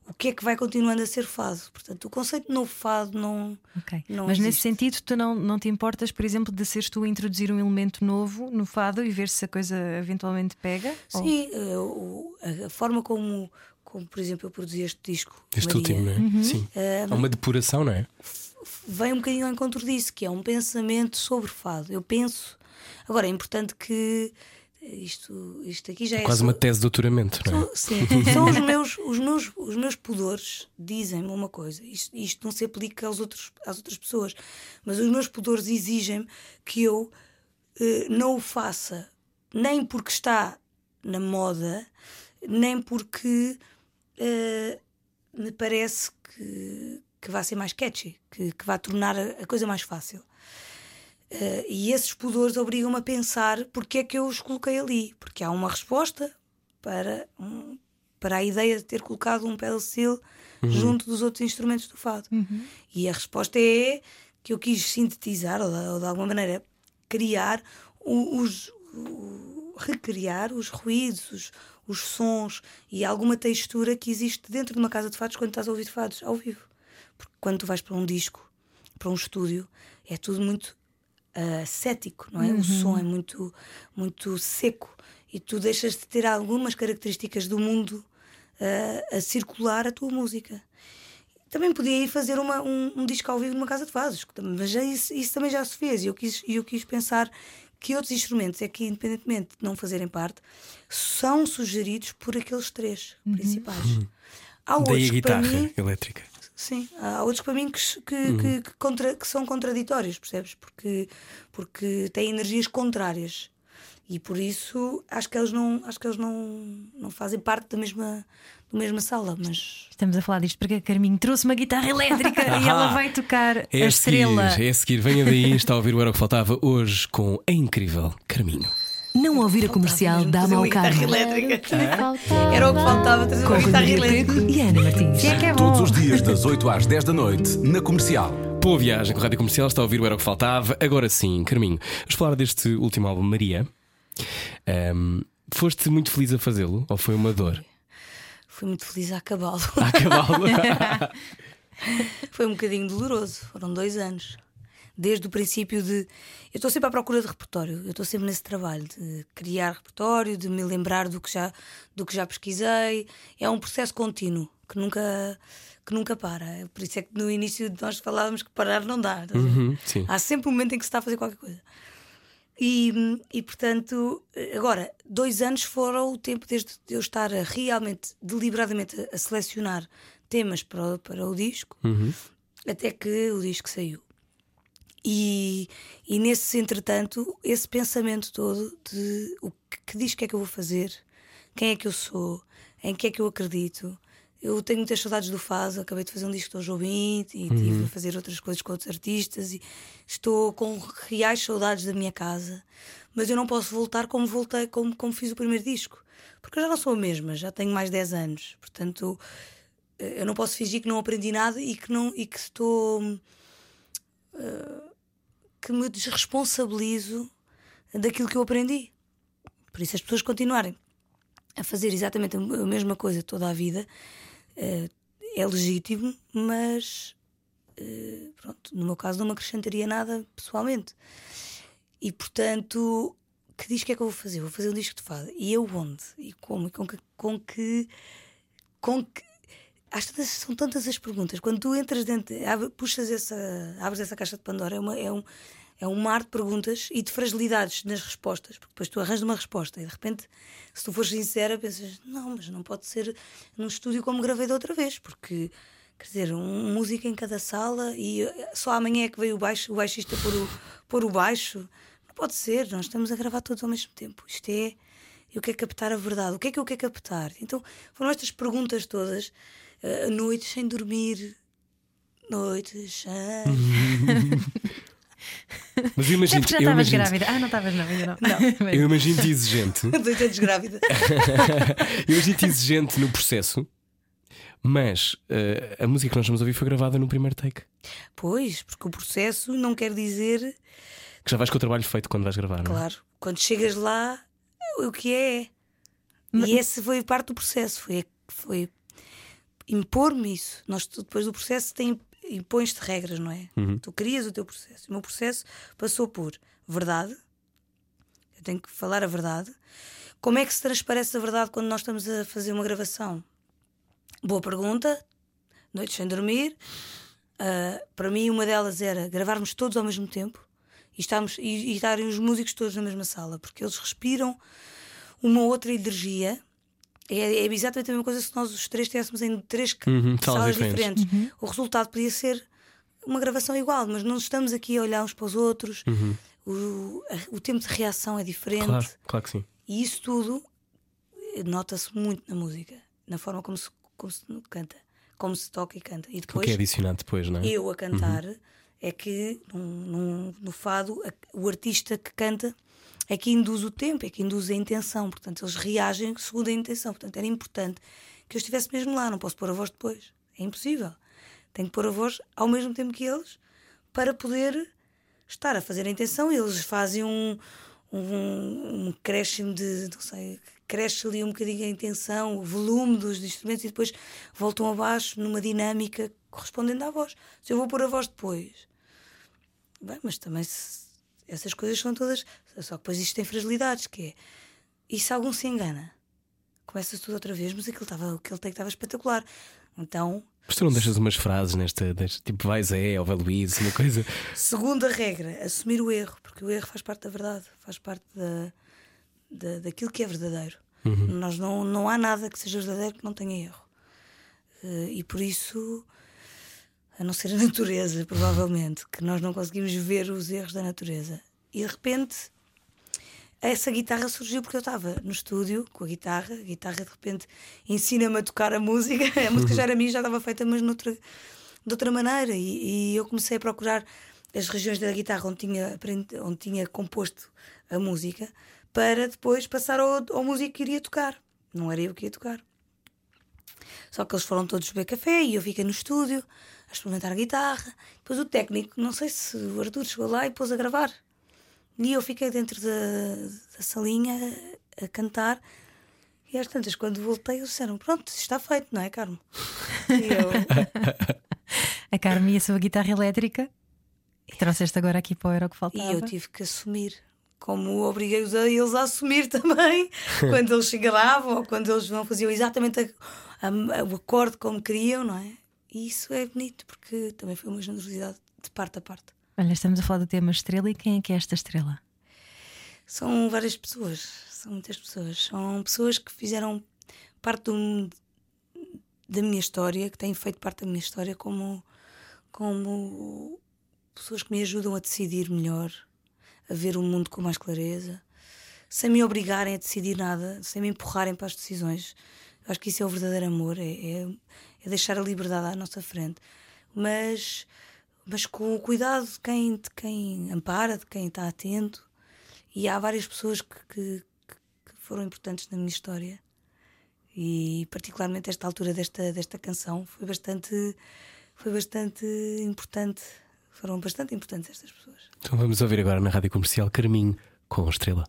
o que é que vai continuando a ser fado. Portanto, o conceito de novo fado não. Ok. Não Mas nesse existe. sentido, tu não, não te importas, por exemplo, de seres tu a introduzir um elemento novo no fado e ver se a coisa eventualmente pega? Ou- Sim, eh, o- a, a forma como, como, por exemplo, eu produzi este disco. Este Maria, último, não é? Sim. Há uma depuração, não é? vem um bocadinho ao encontro disso, que é um pensamento sobre fado. Eu penso. Agora, é importante que isto, isto aqui já é. Quase só- uma tese de doutoramento, não é? Sim, são os meus, os meus, os meus pudores dizem-me uma coisa. Isto, isto não se aplica aos outros, às outras pessoas, mas os meus pudores exigem-me que eu eh, não o faça nem porque está na moda, nem porque eh, me parece que, que vai ser mais catchy, que, que vai tornar a, a coisa mais fácil. Eh, e esses pudores obrigam-me a pensar porque é que eu os coloquei ali. Porque há uma resposta para, um- para a ideia de ter colocado um pedal steel junto dos outros instrumentos do fado. E a resposta é que eu quis sintetizar, ou de, ou de alguma maneira criar o- os. o- recriar os ruídos, os, os sons e alguma textura que existe dentro de uma casa de fados quando estás a ouvir fados ao vivo. Porque quando tu vais para um disco, para um estúdio, é tudo muito ah, cético, não é? O som é muito, muito seco e tu deixas de ter algumas características do mundo ah, a circular a tua música. Também podia ir fazer uma- um, um disco ao vivo numa casa de vasos, mas já isso, isso também já se fez. E eu quis, e eu quis pensar que outros instrumentos é que, independentemente de não fazerem parte, são sugeridos por aqueles três principais. Há Daí a outros que para guitarra mim elétrica. Sim, há outros para mim que, que, Uhum. que- que contra- que são contraditórios, percebes? Porque, porque têm energias contrárias. E por isso acho que eles não, acho que eles não, não fazem parte da mesma, da mesma sala, mas Estamos a falar disto porque a Carminho trouxe uma guitarra elétrica e ela vai tocar É a a seguir, estrela. é a seguir. Venha daí, está a ouvir o Era o que Faltava hoje com a incrível Carminho. Não ouvir a comercial mesmo dá fazer mau uma guitarra karma. elétrica. Era o que faltava. Era o que faltava trazer Com uma guitarra Rui elétrica. E Ana Martins. É que é bom. Todos os dias, das 8 às 10 da noite, na comercial. Boa viagem com a Rádio Comercial, está a ouvir o Era o que Faltava. Agora sim, Carminho, vamos falar deste último álbum, Maria. Ahm, foste muito feliz a fazê-lo ou foi uma dor? Fui muito feliz a acabá-lo. A acabá-lo? Foi um bocadinho doloroso, foram dois anos. Desde o princípio de. Eu estou sempre à procura de repertório, eu estou sempre nesse trabalho de criar repertório, de me lembrar do que já, do que já pesquisei. É um processo contínuo que nunca, que nunca para. Por isso é que no início nós falávamos que parar não dá. Uhum. Há sempre um momento em que se está a fazer qualquer coisa. E, e portanto, agora, dois anos foram o tempo desde eu estar realmente, deliberadamente, a, selecionar temas para, o- para o disco, até que o disco saiu. E, e nesse entretanto, esse pensamento todo de o que, que disco é que eu vou fazer, quem é que eu sou, em que é que eu acredito. Eu tenho muitas saudades do Faz, acabei de fazer um disco com o Jobim e tive a fazer outras coisas com outros artistas e estou com reais saudades da minha casa, mas eu não posso voltar como voltei, como, como fiz o primeiro disco, porque eu já não sou a mesma, já tenho mais 10 anos, portanto eh, eu não posso fingir que não aprendi nada e que não e que estou que me desresponsabilizo daquilo que eu aprendi. Por isso, as pessoas continuarem a fazer exatamente a mesma coisa toda a vida eh, é legítimo, mas eh, pronto, no meu caso não me acrescentaria nada pessoalmente. E portanto, que disco é que eu vou fazer? Vou fazer um disco de fada. E eu onde? E como? E com que. Com que, com que são tantas as perguntas. Quando tu entras dentro, puxas essa, abres essa caixa de Pandora, é, uma, é, um, é um mar de perguntas e de fragilidades nas respostas, porque depois tu arranjas uma resposta e de repente, se tu fores sincera, pensas: não, mas não pode ser num estúdio como gravei da outra vez, porque quer dizer, um, música em cada sala e só amanhã é que veio o baixo, o baixista pôr o, pôr o baixo. Não pode ser, nós estamos a gravar todos ao mesmo tempo. Isto é. Eu quero captar a verdade. O que é que eu quero captar? Então foram estas perguntas todas uh, noites sem dormir, noites sem. Mas eu É imagino, porque já eu estavas imagino, grávida. Ah, não estavas, não, ainda não. não. eu imagino-te exigente. Dois anos grávida. eu imagino-te exigente no processo, mas eh, a música que nós vamos ouvir foi gravada no primeiro take. Pois, porque o processo não quer dizer, Que já vais com o trabalho feito quando vais gravar, não é? claro, quando chegas lá, o que é. E esse foi parte do processo, foi, foi impor-me isso. Nós, depois do processo, impões-te regras, não é? Tu crias o teu processo. O meu processo passou por verdade, eu tenho que falar a verdade. Como é que se transparece a verdade quando nós estamos a fazer uma gravação? Boa pergunta. Noites sem dormir. Ah, para mim, uma delas era gravarmos todos ao mesmo tempo e, estarmos, e, e estarem os músicos todos na mesma sala, porque eles respiram uma outra energia. É, é exatamente a mesma coisa se nós os três estivéssemos em três Uhum, salas diferentes. diferentes. O resultado podia ser uma gravação igual, mas não estamos aqui a olhar uns para os outros. O, a- o tempo de reação é diferente. Claro, claro que sim. E isso tudo eh, nota-se muito na música, na forma como se, como se canta, como se toca e canta. E O depois que é adicionado depois, não é? eu a cantar é que num- num- no fado a- o artista que canta é que induz o tempo, é que induz a intenção. Portanto, eles reagem segundo a intenção. Portanto, era importante que eu estivesse mesmo lá. Não posso pôr a voz depois. É impossível. Tenho que pôr a voz ao mesmo tempo que eles para poder estar a fazer a intenção. Eles fazem um, um, um crescimo de, não sei, cresce ali um bocadinho a intenção, o volume dos instrumentos e depois voltam abaixo numa dinâmica correspondendo à voz. Se eu vou pôr a voz depois, bem, mas também se- essas coisas são todas. Só que depois isto tem fragilidades, que é. E se algum se engana? Começa tudo outra vez, mas aquilo estava, aquele take estava espetacular. Então, Mas tu não deixas umas frases nesta, tipo vai Zé ou vai Luís, uma coisa. Segunda regra, assumir o erro, porque o erro faz parte da verdade, faz parte da, da, daquilo que é verdadeiro. Nós não, não há nada que seja verdadeiro que não tenha erro. Eh, e por isso, a não ser a natureza, provavelmente, que nós não conseguimos ver os erros da natureza. E de repente, essa guitarra surgiu porque eu estava no estúdio com a guitarra, a guitarra de repente ensina-me a tocar a música, a música já era minha, já estava feita, mas noutra, de outra maneira. E, e eu comecei a procurar as regiões da guitarra onde tinha, onde tinha composto a música para depois passar ao, ao músico que iria tocar. Não era eu que ia tocar. Só que eles foram todos beber café e eu fiquei no estúdio a experimentar a guitarra. Depois o técnico, não sei se o Arthur chegou lá e pôs a gravar. E eu fiquei dentro da, da salinha a, cantar. E às tantas, quando voltei, eles disseram: Pronto, está feito, não é, Carmo? E eu, A Carmen e a sua guitarra elétrica. Que trouxeste agora aqui para o Era o que e faltava. eu tive que assumir. Como obriguei-os a eles a assumir também, quando eles chegavam ou quando eles não faziam exatamente a- a- o acorde como queriam, não é? E isso é bonito, porque também foi uma generosidade de parte a parte. Olha, estamos a falar do tema estrela e quem é que é esta estrela? São várias pessoas, são muitas pessoas. São pessoas que fizeram parte do- da minha história, que têm feito parte da minha história como, como pessoas que me ajudam a decidir melhor, a ver o mundo com mais clareza, sem me obrigarem a decidir nada, sem me empurrarem para as decisões. Eu acho que isso é o verdadeiro amor, é, é, é deixar a liberdade à nossa frente. Mas, mas com o cuidado de quem, de quem ampara, de quem está atento. E há várias pessoas que, que, que foram importantes na minha história. E particularmente esta altura desta, desta canção foi bastante, foi bastante importante. foram bastante importantes estas pessoas. Então vamos ouvir agora na rádio comercial Carminho com Estrela.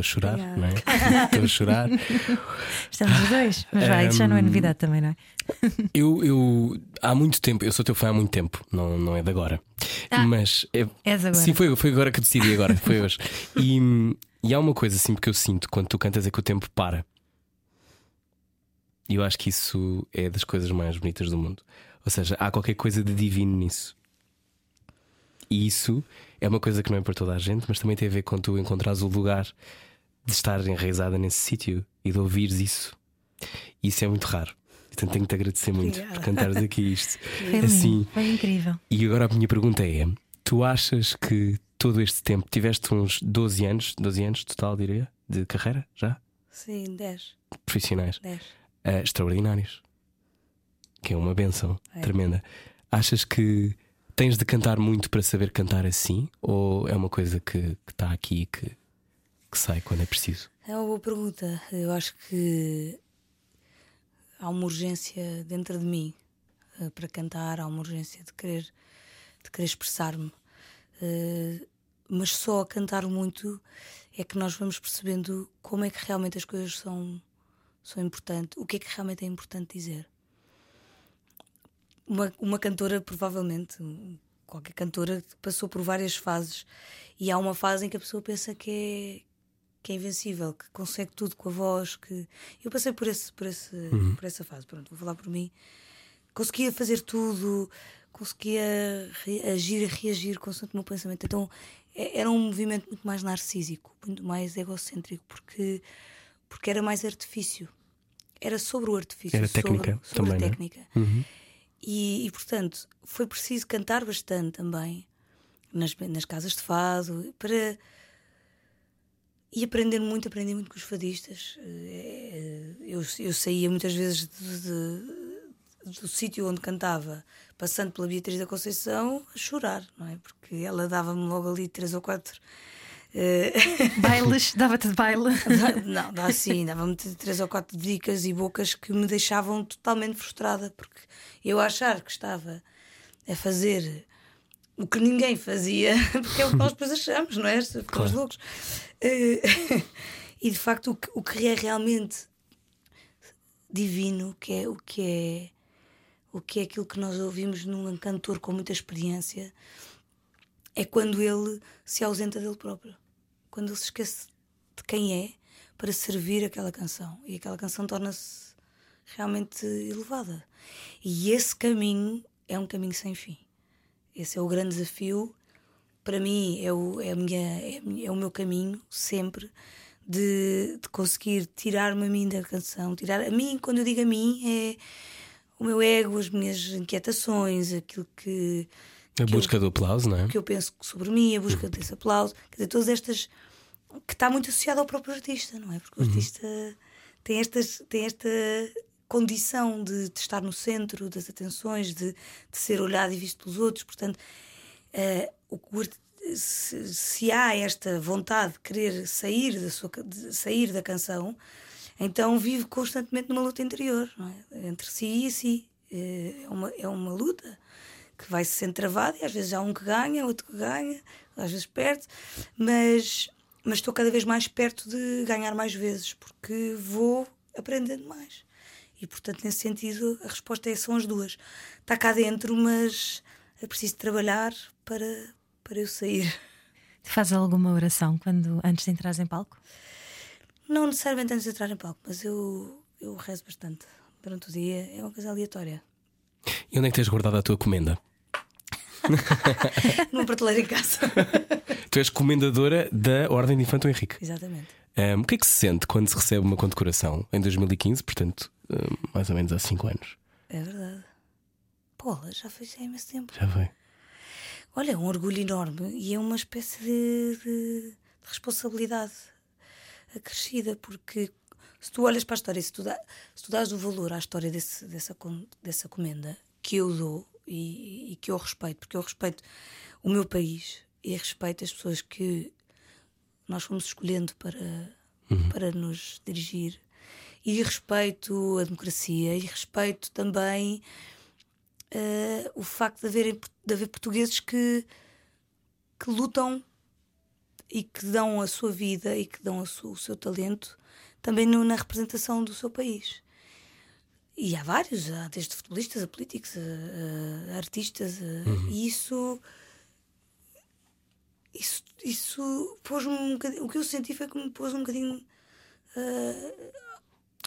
Estou a chorar, Obrigada. não é? Estou a chorar. Estamos os dois, mas vai, isso já não é novidade também, não é? Eu, eu há muito tempo, eu sou teu fã há muito tempo, não, não é de agora. Ah, Mas é, és agora. Sim, foi, foi agora que eu decidi agora, foi hoje. E, e há uma coisa assim que eu sinto quando tu cantas é que o tempo para. E eu acho que isso é das coisas mais bonitas do mundo. Ou seja, há qualquer coisa de divino nisso. E isso é uma coisa que não é para toda a gente, mas também tem a ver com tu encontrares o lugar de estar enraizada nesse sítio e de ouvires isso. Isso é muito raro. Portanto, tenho que te agradecer muito Obrigada. por cantares aqui isto. Foi assim. lindo, foi incrível. E agora a minha pergunta é: tu achas que todo este tempo tiveste uns 12 anos, 12 anos total, diria, de carreira já? Sim, 10. Profissionais? 10. eh, extraordinários. Que é uma benção É. tremenda. Achas que tens de cantar muito para saber cantar assim? Ou é uma coisa que está aqui que, que sai quando é preciso? É uma boa pergunta. Eu acho que há uma urgência dentro de mim eh, para cantar, há uma urgência de querer, de querer expressar-me. Eh, mas só a cantar muito é que nós vamos percebendo como é que realmente as coisas são, são importantes, o que é que realmente é importante dizer. Uma, uma cantora, provavelmente, qualquer cantora, passou por várias fases e há uma fase em que a pessoa pensa que é, que é invencível, que consegue tudo com a voz. que Eu passei por, esse, por, esse, por essa fase, pronto, vou falar por mim. Conseguia fazer tudo, conseguia agir e reagir constante o meu pensamento. Então é- era um movimento muito mais narcísico, muito mais egocêntrico, porque, porque era mais artifício. Era sobre o artifício, Era sobre, técnica sobre também, a é? técnica. E, e, portanto, foi preciso cantar bastante também nas, nas casas de fado para. E aprender muito, aprender muito com os fadistas. Eh, Eu, eu saía muitas vezes de- de- do sítio onde cantava, passando pela Beatriz da Conceição, a chorar, não é? Porque ela dava-me logo ali três ou quatro. eh, Bailes, dava-te de baile. não, dá assim, dava-me três ou quatro dicas e bocas que me deixavam totalmente frustrada, porque eu achar que estava a fazer o que ninguém fazia, porque é o que nós depois achamos, não é? Ficamos Claro. loucos. Eh, e de facto, o que, o que é realmente divino, que é o que é o que é aquilo que nós ouvimos num cantor com muita experiência, é quando ele se ausenta dele próprio. Quando ele se esquece de quem é para servir aquela canção. E aquela canção torna-se realmente elevada. E esse caminho é um caminho sem fim. Esse é o grande desafio. Para mim, é o, é minha, é, é o meu caminho, sempre, de, de conseguir tirar-me a mim da canção. Tirar a mim, quando eu digo a mim, é o meu ego, as minhas inquietações, aquilo que, A que eu- busca do aplauso, não é? o que eu penso sobre mim, a busca desse aplauso, quer dizer, todas estas que está muito associado ao próprio artista, não é? Porque o artista tem, estas, tem esta condição de, de estar no centro das atenções, de, de ser olhado e visto pelos outros, portanto, eh, o, se, se há esta vontade de querer sair da, sua, sair da canção, então vive constantemente numa luta interior, é? entre si e si. Eh, É uma, é uma luta que vai se sendo travada e às vezes há um que ganha, outro que ganha, às vezes perde, mas, mas estou cada vez mais perto de ganhar mais vezes porque vou aprendendo mais. E portanto, nesse sentido, a resposta é, são as duas. Está cá dentro, mas é preciso trabalhar para, para eu sair. Faz alguma oração quando, antes de entrar em palco? Não necessariamente antes de entrar em palco, mas eu, eu rezo bastante durante o dia. É uma coisa aleatória. E onde é que tens guardado a tua comenda? Numa prateleira em casa. Tu és comendadora da Ordem de Infanto Henrique. Exatamente. Um, o que é que se sente quando se recebe uma condecoração em 2015, portanto, um, mais ou menos há 5 anos? É verdade. Paula, já foi há imenso tempo. Já foi. Olha, é um orgulho enorme e é uma espécie de, de- de responsabilidade acrescida, porque se tu olhas para a história, se tu, dá, se tu dás o valor à história desse, dessa, dessa comenda que eu dou e, e que eu respeito, porque eu respeito o meu país e respeito as pessoas que nós fomos escolhendo para, para nos dirigir, e respeito a democracia e respeito também eh, o facto de haver, de haver portugueses que, que lutam e que dão a sua vida e que dão o seu talento também no- na representação do seu país. E há vários, há desde futebolistas a políticos, a, a artistas, a- e isso. Isso, isso pôs-me um bocadinho. O que eu senti foi que me pôs um bocadinho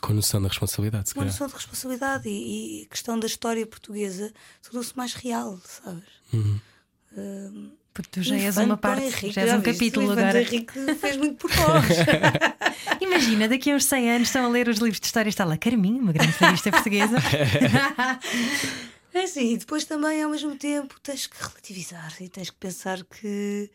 Com noção da responsabilidade, se calhar. noção de responsabilidade e, e a questão da história portuguesa tornou-se mais real, sabes? Hum, Porque tu já O és uma parte, Henrique, já és um viste? capítulo o agora. Henrique fez muito por nós. Imagina, daqui a uns 100 anos estão a ler os livros de história e está lá Carminho, uma grande fadista portuguesa. É assim, e depois também ao mesmo tempo tens que relativizar e tens que pensar que,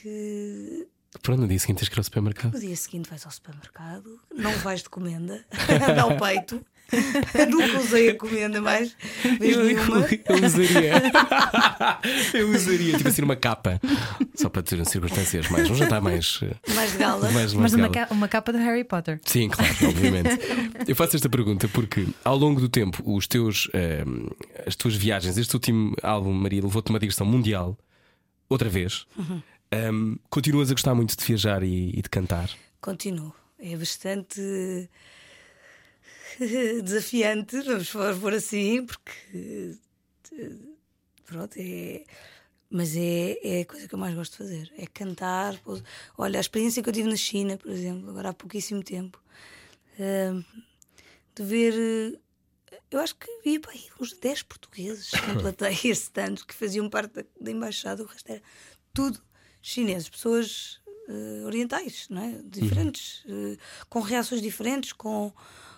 que Pronto, no dia seguinte tens que ir ao supermercado. no dia seguinte vais ao supermercado, não vais de comenda, dá o peito. Nunca usei a comenda mais, Eu, eu, nenhuma. eu usaria. eu usaria, tipo assim, uma capa. Só para ter circunstâncias mais. Um jantar mais. Mais de gala. mais, mais Mas uma, gala. uma capa do Harry Potter. Sim, claro, obviamente. Eu faço esta pergunta porque ao longo do tempo, os teus, ehm, as tuas viagens, este último álbum, Maria, levou-te uma digressão mundial, outra vez. Ehm, continuas a gostar muito de viajar e, e de cantar. Continuo. É bastante desafiante, vamos pôr assim, porque eh, pronto, é. Mas é, é a coisa que eu mais gosto de fazer. É cantar. pô- Olha, a experiência que eu tive na China, por exemplo, agora há pouquíssimo tempo, hum, de ver. eh, Eu acho que havia pá, uns 10 portugueses na plateia esse tanto que faziam parte da, da embaixada, o resto era tudo chineses, pessoas eh, orientais, não é? Diferentes, eh, com reações diferentes, com,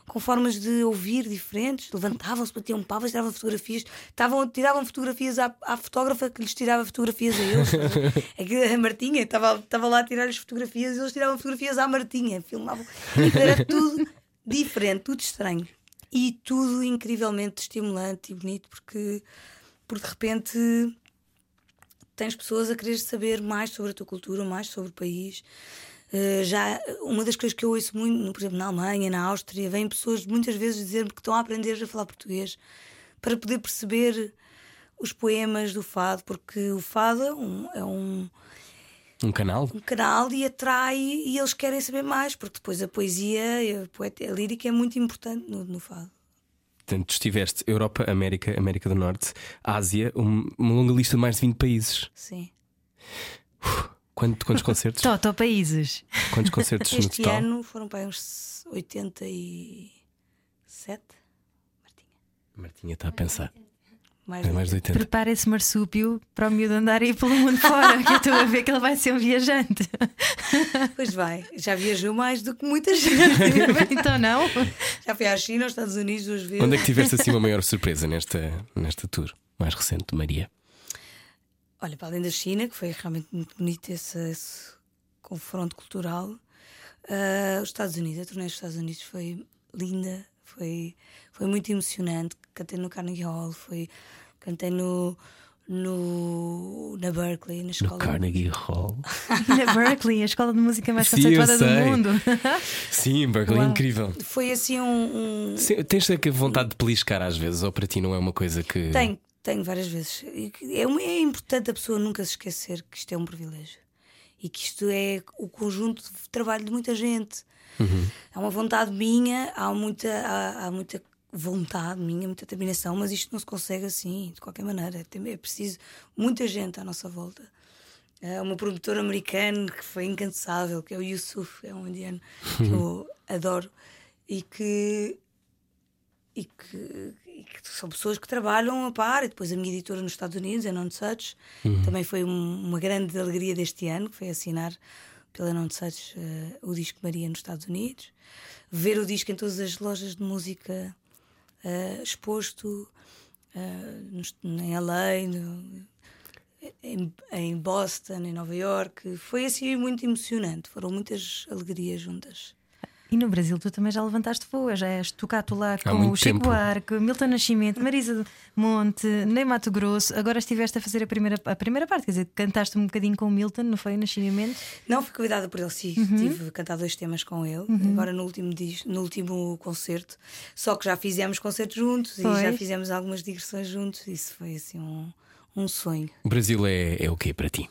com formas de ouvir diferentes, levantavam-se, batiam palmas, tiravam fotografias, estavam, tiravam fotografias à, à fotógrafa que lhes tirava fotografias a eles. que a Martinha estava, estava lá a tirar-lhes fotografias e eles tiravam fotografias à Martinha, filmavam. E era tudo diferente, tudo estranho. E tudo incrivelmente estimulante e bonito, porque, porque de repente tens pessoas a querer saber mais sobre a tua cultura, mais sobre o país. Uh, já uma das coisas que eu ouço muito, por exemplo, na Alemanha, na Áustria, vêm pessoas muitas vezes dizer-me que estão a aprender a falar português para poder perceber os poemas do fado, porque o fado é um, é um, Um canal? um canal e atrai e eles querem saber mais, porque depois a poesia a, poeta, a lírica é muito importante no, no fado. Portanto, estiveste Europa, América, América do Norte, Ásia, um- uma longa lista de mais de 20 países. Sim. Quanto- quantos concertos? Toto Países. Quantos concertos no Este total? ano foram para uns 87, Martinha está a pensar. mais, É mais de 80. Prepara esse marsúpio para o miúdo andar aí pelo mundo fora, que eu estou a ver que ele vai ser um viajante. Pois vai, já viajou mais do que muita gente. então não? já fui à China, aos Estados Unidos duas vezes. Onde é que tiveste assim uma maior surpresa nesta, nesta tour mais recente de Maria? Olha, para além da China, que foi realmente muito bonito esse, esse confronto cultural, ah, os Estados Unidos, a turnê dos Estados Unidos foi linda, foi, foi muito emocionante. Cantei no Carnegie Hall, foi, cantei no, no, na Berkeley, na No escola. Carnegie Hall. Na Berkeley, a escola de música mais conceituada do mundo. Sim, Berkeley, Uau. incrível. Foi assim um- um, Sim, tens que vontade de peliscar às vezes, ou para ti não é uma coisa que. Tenho, tenho várias vezes. É, uma- é importante a pessoa nunca se esquecer que isto é um privilégio e que isto é o conjunto de trabalho de muita gente. Há uma vontade minha, há muita, há, há muita vontade minha, muita determinação, mas isto não se consegue assim, de qualquer maneira. É preciso muita gente à nossa volta. Há um produtor americano que foi incansável, que é o Yusuf, é um indiano que eu adoro e que e que, que são pessoas que trabalham a par. E depois a minha editora nos Estados Unidos, a Non Such, também foi um- uma grande alegria deste ano, que foi assinar pela Non Such eh, o disco Maria nos Estados Unidos. Ver o disco em todas as lojas de música eh, exposto nos- em LA, no- em, em Boston, em Nova York. Foi assim muito emocionante. Foram muitas alegrias juntas. E no Brasil tu também já levantaste voo, já és tocado lá com o Chico tempo. Buarque, Milton Nascimento, Marisa Monte, nem Mato Grosso. Agora estiveste a fazer a primeira, a primeira parte, quer dizer, cantaste um bocadinho com o Milton, não foi? O Nascimento. Não fui convidada por ele, sim. Tive a cantar dois temas com ele, agora no último, no último concerto. Só que já fizemos concertos juntos Foi. e já fizemos algumas digressões juntos. Isso foi assim um, um sonho. O Brasil é, é o quê para ti?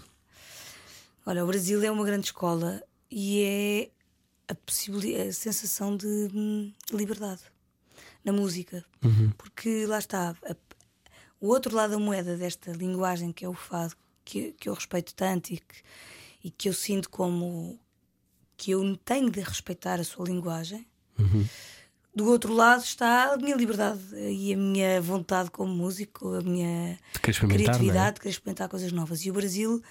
Olha, o Brasil é uma grande escola e é a, a sensação de hum, liberdade na música. Porque lá está, a- o outro lado da moeda desta linguagem que é o fado, que, que eu respeito tanto e que, e que eu sinto como que eu tenho de respeitar a sua linguagem. do outro lado está a minha liberdade e a minha vontade como músico, a minha De experimentar, criatividade é? de querer experimentar coisas novas. E o Brasil,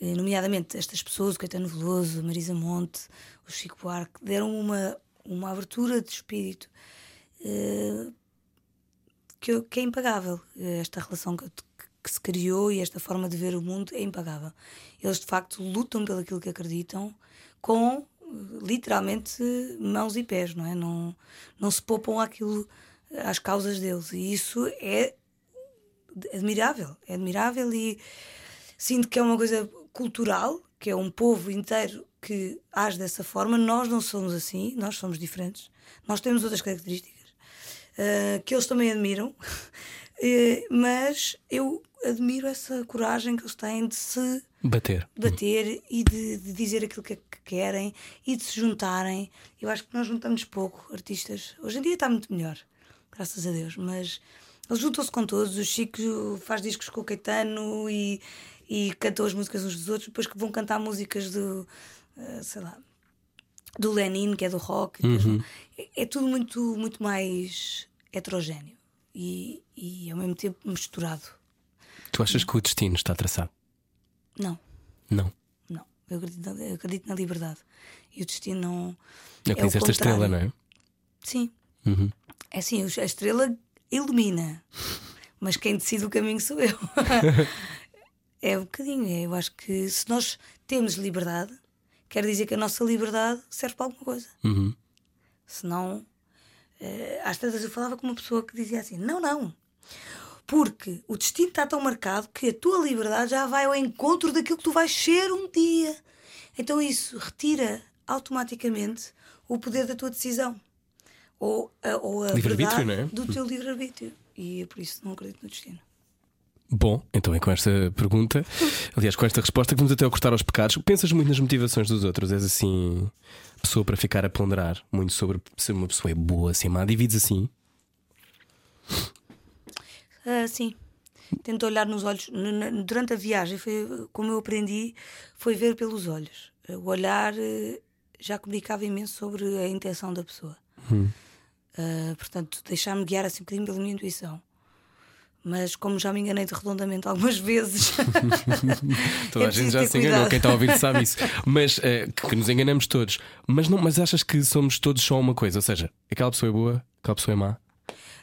eh, nomeadamente estas pessoas, o Caetano Veloso, Marisa Monte, o Chico Buarque, deram uma, uma abertura de espírito eh, que, que é impagável. Esta relação que, que se criou e esta forma de ver o mundo é impagável. Eles de facto lutam pelo aquilo que acreditam com literalmente mãos e pés, não é? Não, não se poupam àquilo, às causas deles. E isso é admirável. É admirável e sinto que é uma coisa cultural, que é um povo inteiro que age dessa forma. Nós não somos assim, nós somos diferentes. Nós temos outras características eh, que eles também admiram. Eh, mas eu admiro essa coragem que eles têm de se Bater. bater e de, de dizer aquilo que, que querem e de se juntarem. Eu acho que nós juntamos pouco artistas. Hoje em dia está muito melhor, graças a Deus, mas eles juntam-se com todos. O Chico faz discos com o Caetano e, e cantam as músicas uns dos outros, depois que vão cantar músicas do, eh, sei lá, do Lenin, que é do rock. depois- É, é tudo muito, muito mais heterogéneo e, e ao mesmo tempo misturado. Tu achas que o destino está traçado? Não. Não. Não, eu acredito, na- eu acredito na liberdade. E o destino não. É o que É diz esta estrela, não é? Sim. Uhum. É assim, a estrela ilumina, mas quem decide o caminho sou eu. é um bocadinho. é, Eu acho que se nós temos liberdade, quer dizer que a nossa liberdade serve para alguma coisa. Uhum. Senão, eh, às tantas eu falava com uma pessoa que dizia assim: não, não. Porque o destino está tão marcado que a tua liberdade já vai ao encontro daquilo que tu vais ser um dia. Então isso retira automaticamente o poder da tua decisão. Ou a, ou a verdade é? do teu livre-arbítrio. E é por isso não acredito no destino. Bom, então é com esta pergunta, aliás, com esta resposta, que vamos até ao cortar aos pecados. Pensas muito nas motivações dos outros? És assim, pessoa para ficar a ponderar muito sobre se uma pessoa é boa, se é má? Divides assim? Ah, sim. Tento olhar nos olhos. Durante a viagem, foi, como eu aprendi, foi ver pelos olhos. O olhar eh, já comunicava imenso sobre a intenção da pessoa. Ah, portanto, deixar-me guiar assim um bocadinho pela minha intuição. Mas como já me enganei de redondamente algumas vezes, Toda É a gente já se enganou, cuidado. quem está a ouvir sabe isso. Mas eh, que, nos enganamos todos. Mas, não, mas achas que somos todos só uma coisa? Ou seja, aquela pessoa é boa, aquela pessoa é má?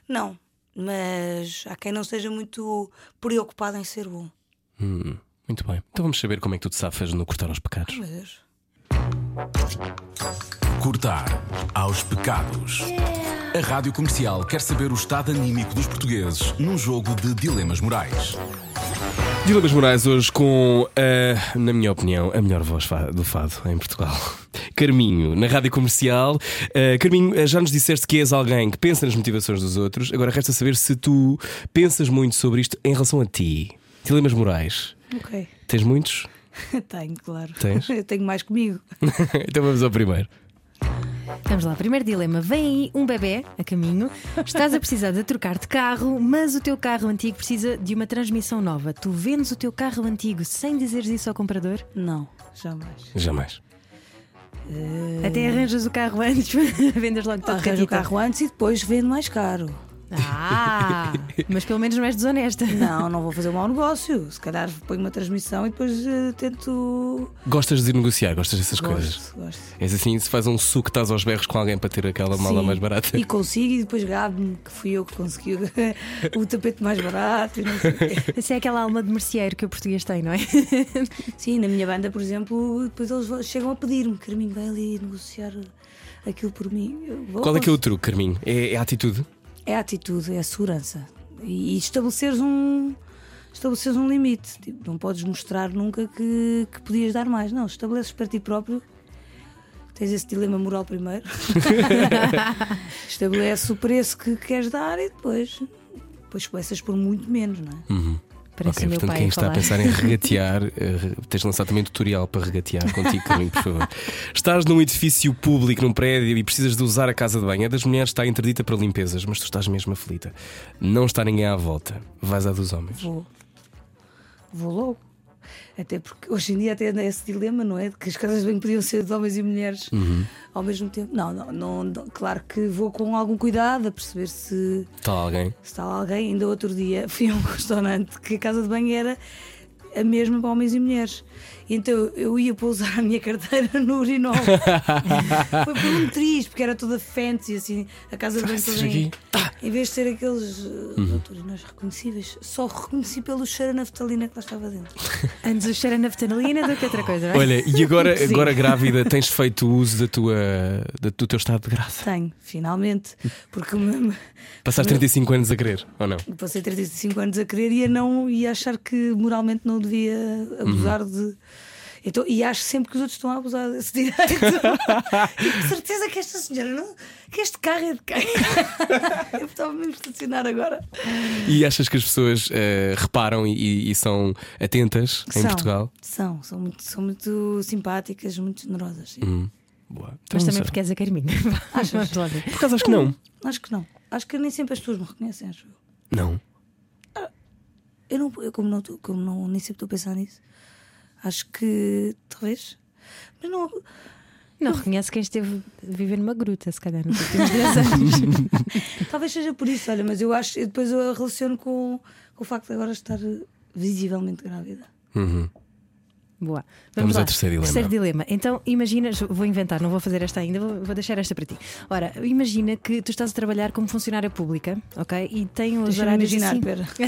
não. Mas há quem não esteja muito preocupado em ser bom. Hum, muito bem. Então vamos saber como é que tu te safas no cortar aos pecados. Meu Deus. Cortar aos pecados. A Rádio Comercial quer saber o estado anímico dos portugueses num jogo de dilemas morais. Dilemas Moraes hoje com, a, na minha opinião, a melhor voz do fado em Portugal. Carminho, na rádio comercial. Uh, Carminho, uh, já nos disseste que és alguém que pensa nas motivações dos outros. Agora resta saber se tu pensas muito sobre isto em relação a ti. Dilemas Morais. Ok. Tens muitos? Tenho, claro. Tens? Eu tenho mais comigo. então vamos ao primeiro. Vamos lá, primeiro dilema. Vem aí um bebê a caminho, estás a precisar de trocar de carro, mas o teu carro antigo precisa de uma transmissão nova. Tu vendes o teu carro antigo sem dizeres isso ao comprador? Não, jamais. Jamais. Até arranjas o carro antes, vendas logo todo Arranjo o carro antes e depois vendo mais caro. Ah, mas pelo menos não és desonesta. Não, não vou fazer um mau negócio. Se calhar ponho uma transmissão e depois eh, tento. Gostas de negociar, gostas dessas coisas? Gosto, gosto. És assim, se faz um suco, estás aos berros com alguém para ter aquela mala Sim. mais barata. E consigo, e depois gabo-me que fui eu que consegui o tapete mais barato. E não sei. Essa é aquela alma de merceeiro que o português tem, não é? Sim, na minha banda, por exemplo, depois eles chegam a pedir-me: Carminho, vai ali negociar aquilo por mim. Qual é que é o truque, Carminho? É, é a atitude? É a atitude, é a segurança. E, e estabeleceres um. Estabeleceres um limite. Tipo, não podes mostrar nunca que, que podias dar mais. Não, estabeleces para ti próprio. Tens esse dilema moral primeiro. Estabelece o preço que queres dar e depois. Depois começas por muito menos, não é? Parece ok, o meu portanto, pai quem está falar. a pensar em regatear, eh, tens de lançar também um tutorial para regatear contigo, Carminho, por favor. Estás num edifício público, num prédio e precisas de usar a casa de banho. A das mulheres está interdita para limpezas, mas tu estás mesmo aflita. Não está ninguém à volta. Vais à dos homens. Vou. Vou logo. Até porque hoje em dia até anda esse dilema, não é? De que as casas de banho podiam ser de homens e mulheres ao mesmo tempo. Não, não, não, claro que vou com algum cuidado a perceber se, Está alguém? se está alguém. Ainda outro dia fui a um restaurante que a casa de banho era a mesma para homens e mulheres. Então eu ia pousar a minha carteira no urinol. Foi por um triz, porque era toda fancy, assim, a casa de banho toda em, em vez de ser aqueles uh, urinóis reconhecíveis, só reconheci pelo cheiro a naftalina que lá estava dentro. Antes o cheiro a naftalina do que outra coisa, não é? Olha, e agora, Sim. agora grávida, tens feito uso da tua, da- do teu estado de graça? Tenho, finalmente, porque me- Passaste 35 anos a querer, ou não? passei 35 anos a querer e a não e a achar que moralmente não devia abusar de. Então, e acho sempre que os outros estão a abusar desse direito. e com certeza que esta senhora não. que este carro é de quem? Eu estava mesmo a estacionar agora. E achas que as pessoas eh, reparam e, e são atentas em são, Portugal? São, são muito, são muito simpáticas, muito generosas. sim. Hum, boa. Então, Mas também sei. porque és a Carminha. Por acaso acho que não. Acho que não. Acho que nem sempre as pessoas me reconhecem, acho eu. Não. Eu, não, eu como, não, como não, nem sempre estou a pensar nisso, acho que talvez. Mas não. Não reconhece quem esteve a viver numa gruta, se calhar, nos últimos 10 anos. Talvez seja por isso, olha, mas eu acho, eu depois eu relaciono com, com o facto de agora estar eh, visivelmente grávida. Uhum. Boa. Vamos lá. ao terceiro dilema. Terceiro dilema. Então, imagina, vou inventar, não vou fazer esta ainda, vou, vou deixar esta para ti. Ora, imagina que tu estás a trabalhar como funcionária pública, ok? E tem os horários imaginar, assim.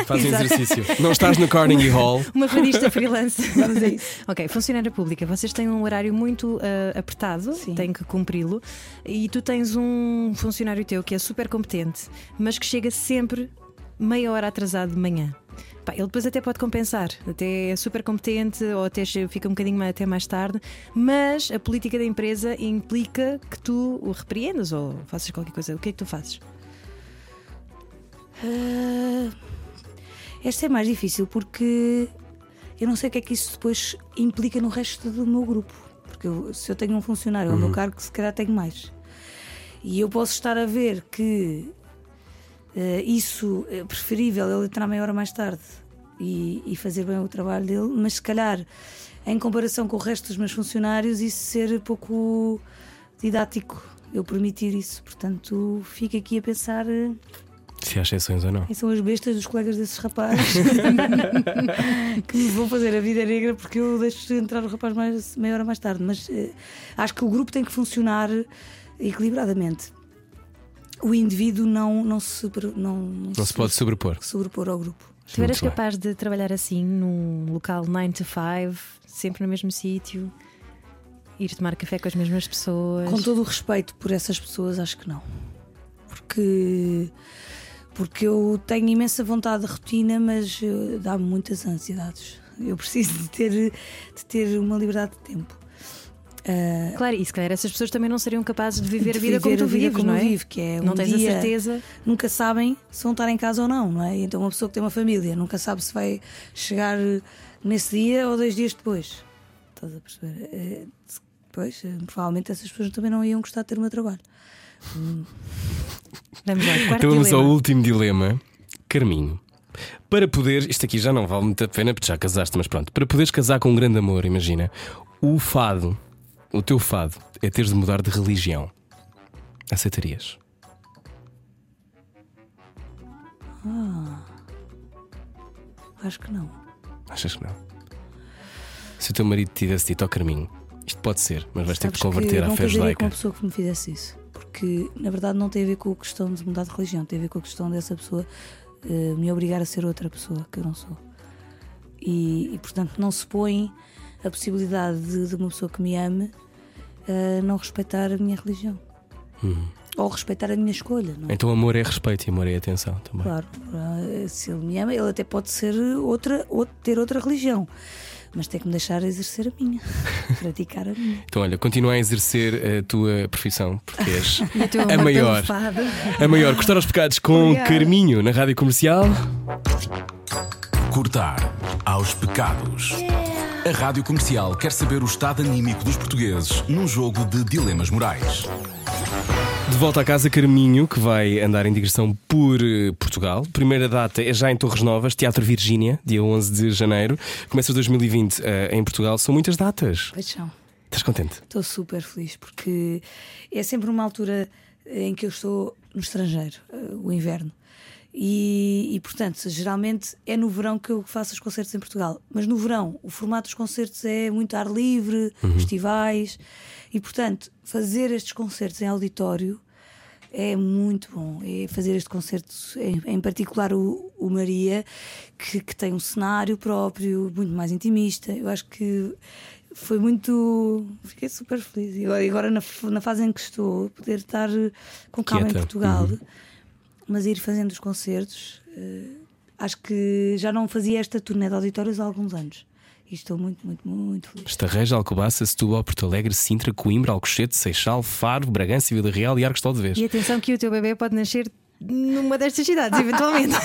Faz um exercício. Não estás no Carnegie Hall. uma fadista freelance. Vamos a isso. Ok, funcionária pública, vocês têm um horário muito ah, apertado, Sim. têm que cumpri-lo, e tu tens um funcionário teu que é super competente, mas que chega sempre meia hora atrasado de manhã. Pá, ele depois até pode compensar, até é super competente ou até fica um bocadinho mais, até mais tarde, mas a política da empresa implica que tu o repreendas ou faças qualquer coisa. O que é que tu fazes? Ah, esta é mais difícil porque eu não sei o que é que isso depois implica no resto do meu grupo. Porque eu- se eu tenho um funcionário ao meu cargo, se calhar tenho mais. E eu posso estar a ver que isso é preferível ele entrar meia hora mais tarde e, e fazer bem o trabalho dele, mas se calhar em comparação com o resto dos meus funcionários, isso ser pouco didático, eu permitir isso. Portanto, fico aqui a pensar. eh, Se há exceções ou não. quem são as bestas dos colegas desses rapazes que me vão fazer a vida negra porque eu deixo entrar o rapaz mais, meia hora mais tarde. Mas eh, acho que o grupo tem que funcionar equilibradamente. O indivíduo não, não, se, não, não, Não se pode sobrepor. sobrepor ao grupo. Tu eras bem. capaz de trabalhar assim num local 9 to 5, sempre no mesmo sítio, ir tomar café com as mesmas pessoas? Com todo o respeito por essas pessoas, acho que não. Porque, porque eu tenho imensa vontade de rotina, mas eh, dá-me muitas ansiedades. Eu preciso de ter, de ter uma liberdade de tempo. Ah, Claro, e se calhar essas pessoas também não seriam capazes de viver de a vida como viver tu a vida vives, como não eu é? vivo, que é não um tens dia- a certeza. Nunca sabem se vão estar em casa ou não, não é? Então, uma pessoa que tem uma família nunca sabe se vai chegar nesse dia ou dois dias depois. Estás a perceber? Eh, Pois, eh, provavelmente essas pessoas também não iam gostar de ter o meu trabalho. Vamos lá, Então vamos ao dilema. último dilema. Carminho. Para poder, isto aqui já não vale muito a pena porque já casaste, mas pronto, para poderes casar com um grande amor, imagina, o fado, o teu fado, é teres de mudar de religião. Aceitarias? Acho que não. Achas que não? Se o teu marido tivesse dito ao Carminho, isto pode ser, mas vais ter que te converter à fé judaica. uma pessoa que me fizesse isso. Porque, na verdade, não tem a ver com a questão de mudar de religião, tem a ver com a questão dessa pessoa eh, me obrigar a ser outra pessoa que eu não sou. E, e, portanto, não se põe a possibilidade de, de uma pessoa que me ame eh, não respeitar a minha religião. Ou respeitar a minha escolha, não é? Então amor é respeito e amor é atenção também. Claro, eh, se ele me ama, ele até pode ser outra, outra- ter outra religião, mas tem que me deixar exercer a minha, praticar a minha. Então olha, continua a exercer a tua profissão, porque és a amor maior. a maior. Cortar aos pecados com Obrigada. Carminho na rádio comercial. Cortar aos pecados. A Rádio Comercial quer saber o estado anímico dos portugueses num jogo de dilemas morais. De volta à casa, Carminho, que vai andar em digressão por eh, Portugal. Primeira data é já em Torres Novas, Teatro Virgínia, dia 11 de janeiro. Começa 2020 eh, em Portugal. São muitas datas. Paixão. Estás contente? Estou super feliz porque é sempre uma altura em que eu estou no estrangeiro, eh, o inverno. E, e, portanto, geralmente é no verão que eu faço os concertos em Portugal. Mas no verão, o formato dos concertos é muito ar livre, festivais. E, portanto, fazer estes concertos em auditório é muito bom. É fazer este concerto, em, em particular o, o Maria, que, que tem um cenário próprio, muito mais intimista. Eu acho que foi muito. Fiquei super feliz. E agora, agora na, na fase em que estou, poder estar com calma Quieta. em Portugal, Uhum. Mas ir fazendo os concertos. eh, acho que já não fazia esta turnê de auditórios há alguns anos. E estou muito, muito, muito feliz. Estarreja, Alcobaça, Setúbal, Porto Alegre, Sintra, Coimbra, Alcochete, Seixal, Faro, Bragança, Vila Real e Arcos de Vez. E atenção que o teu bebê pode nascer numa destas cidades, eventualmente.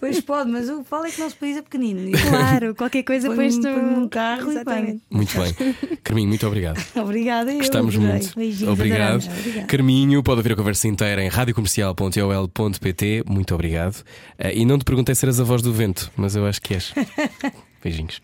Pois pode, mas o que falo é que o nosso país é pequenino. E claro, qualquer coisa depois tu. num carro e Exatamente. Muito bem. Carminho, muito obrigado. Obrigada. eu Gostamos muito. Beijinhos, obrigado. Obrigada. Carminho, pode ouvir a conversa inteira em radiocomercial.ol.pt. Muito obrigado. Eh, e não te perguntei se eras a voz do vento, mas eu acho que és. Beijinhos.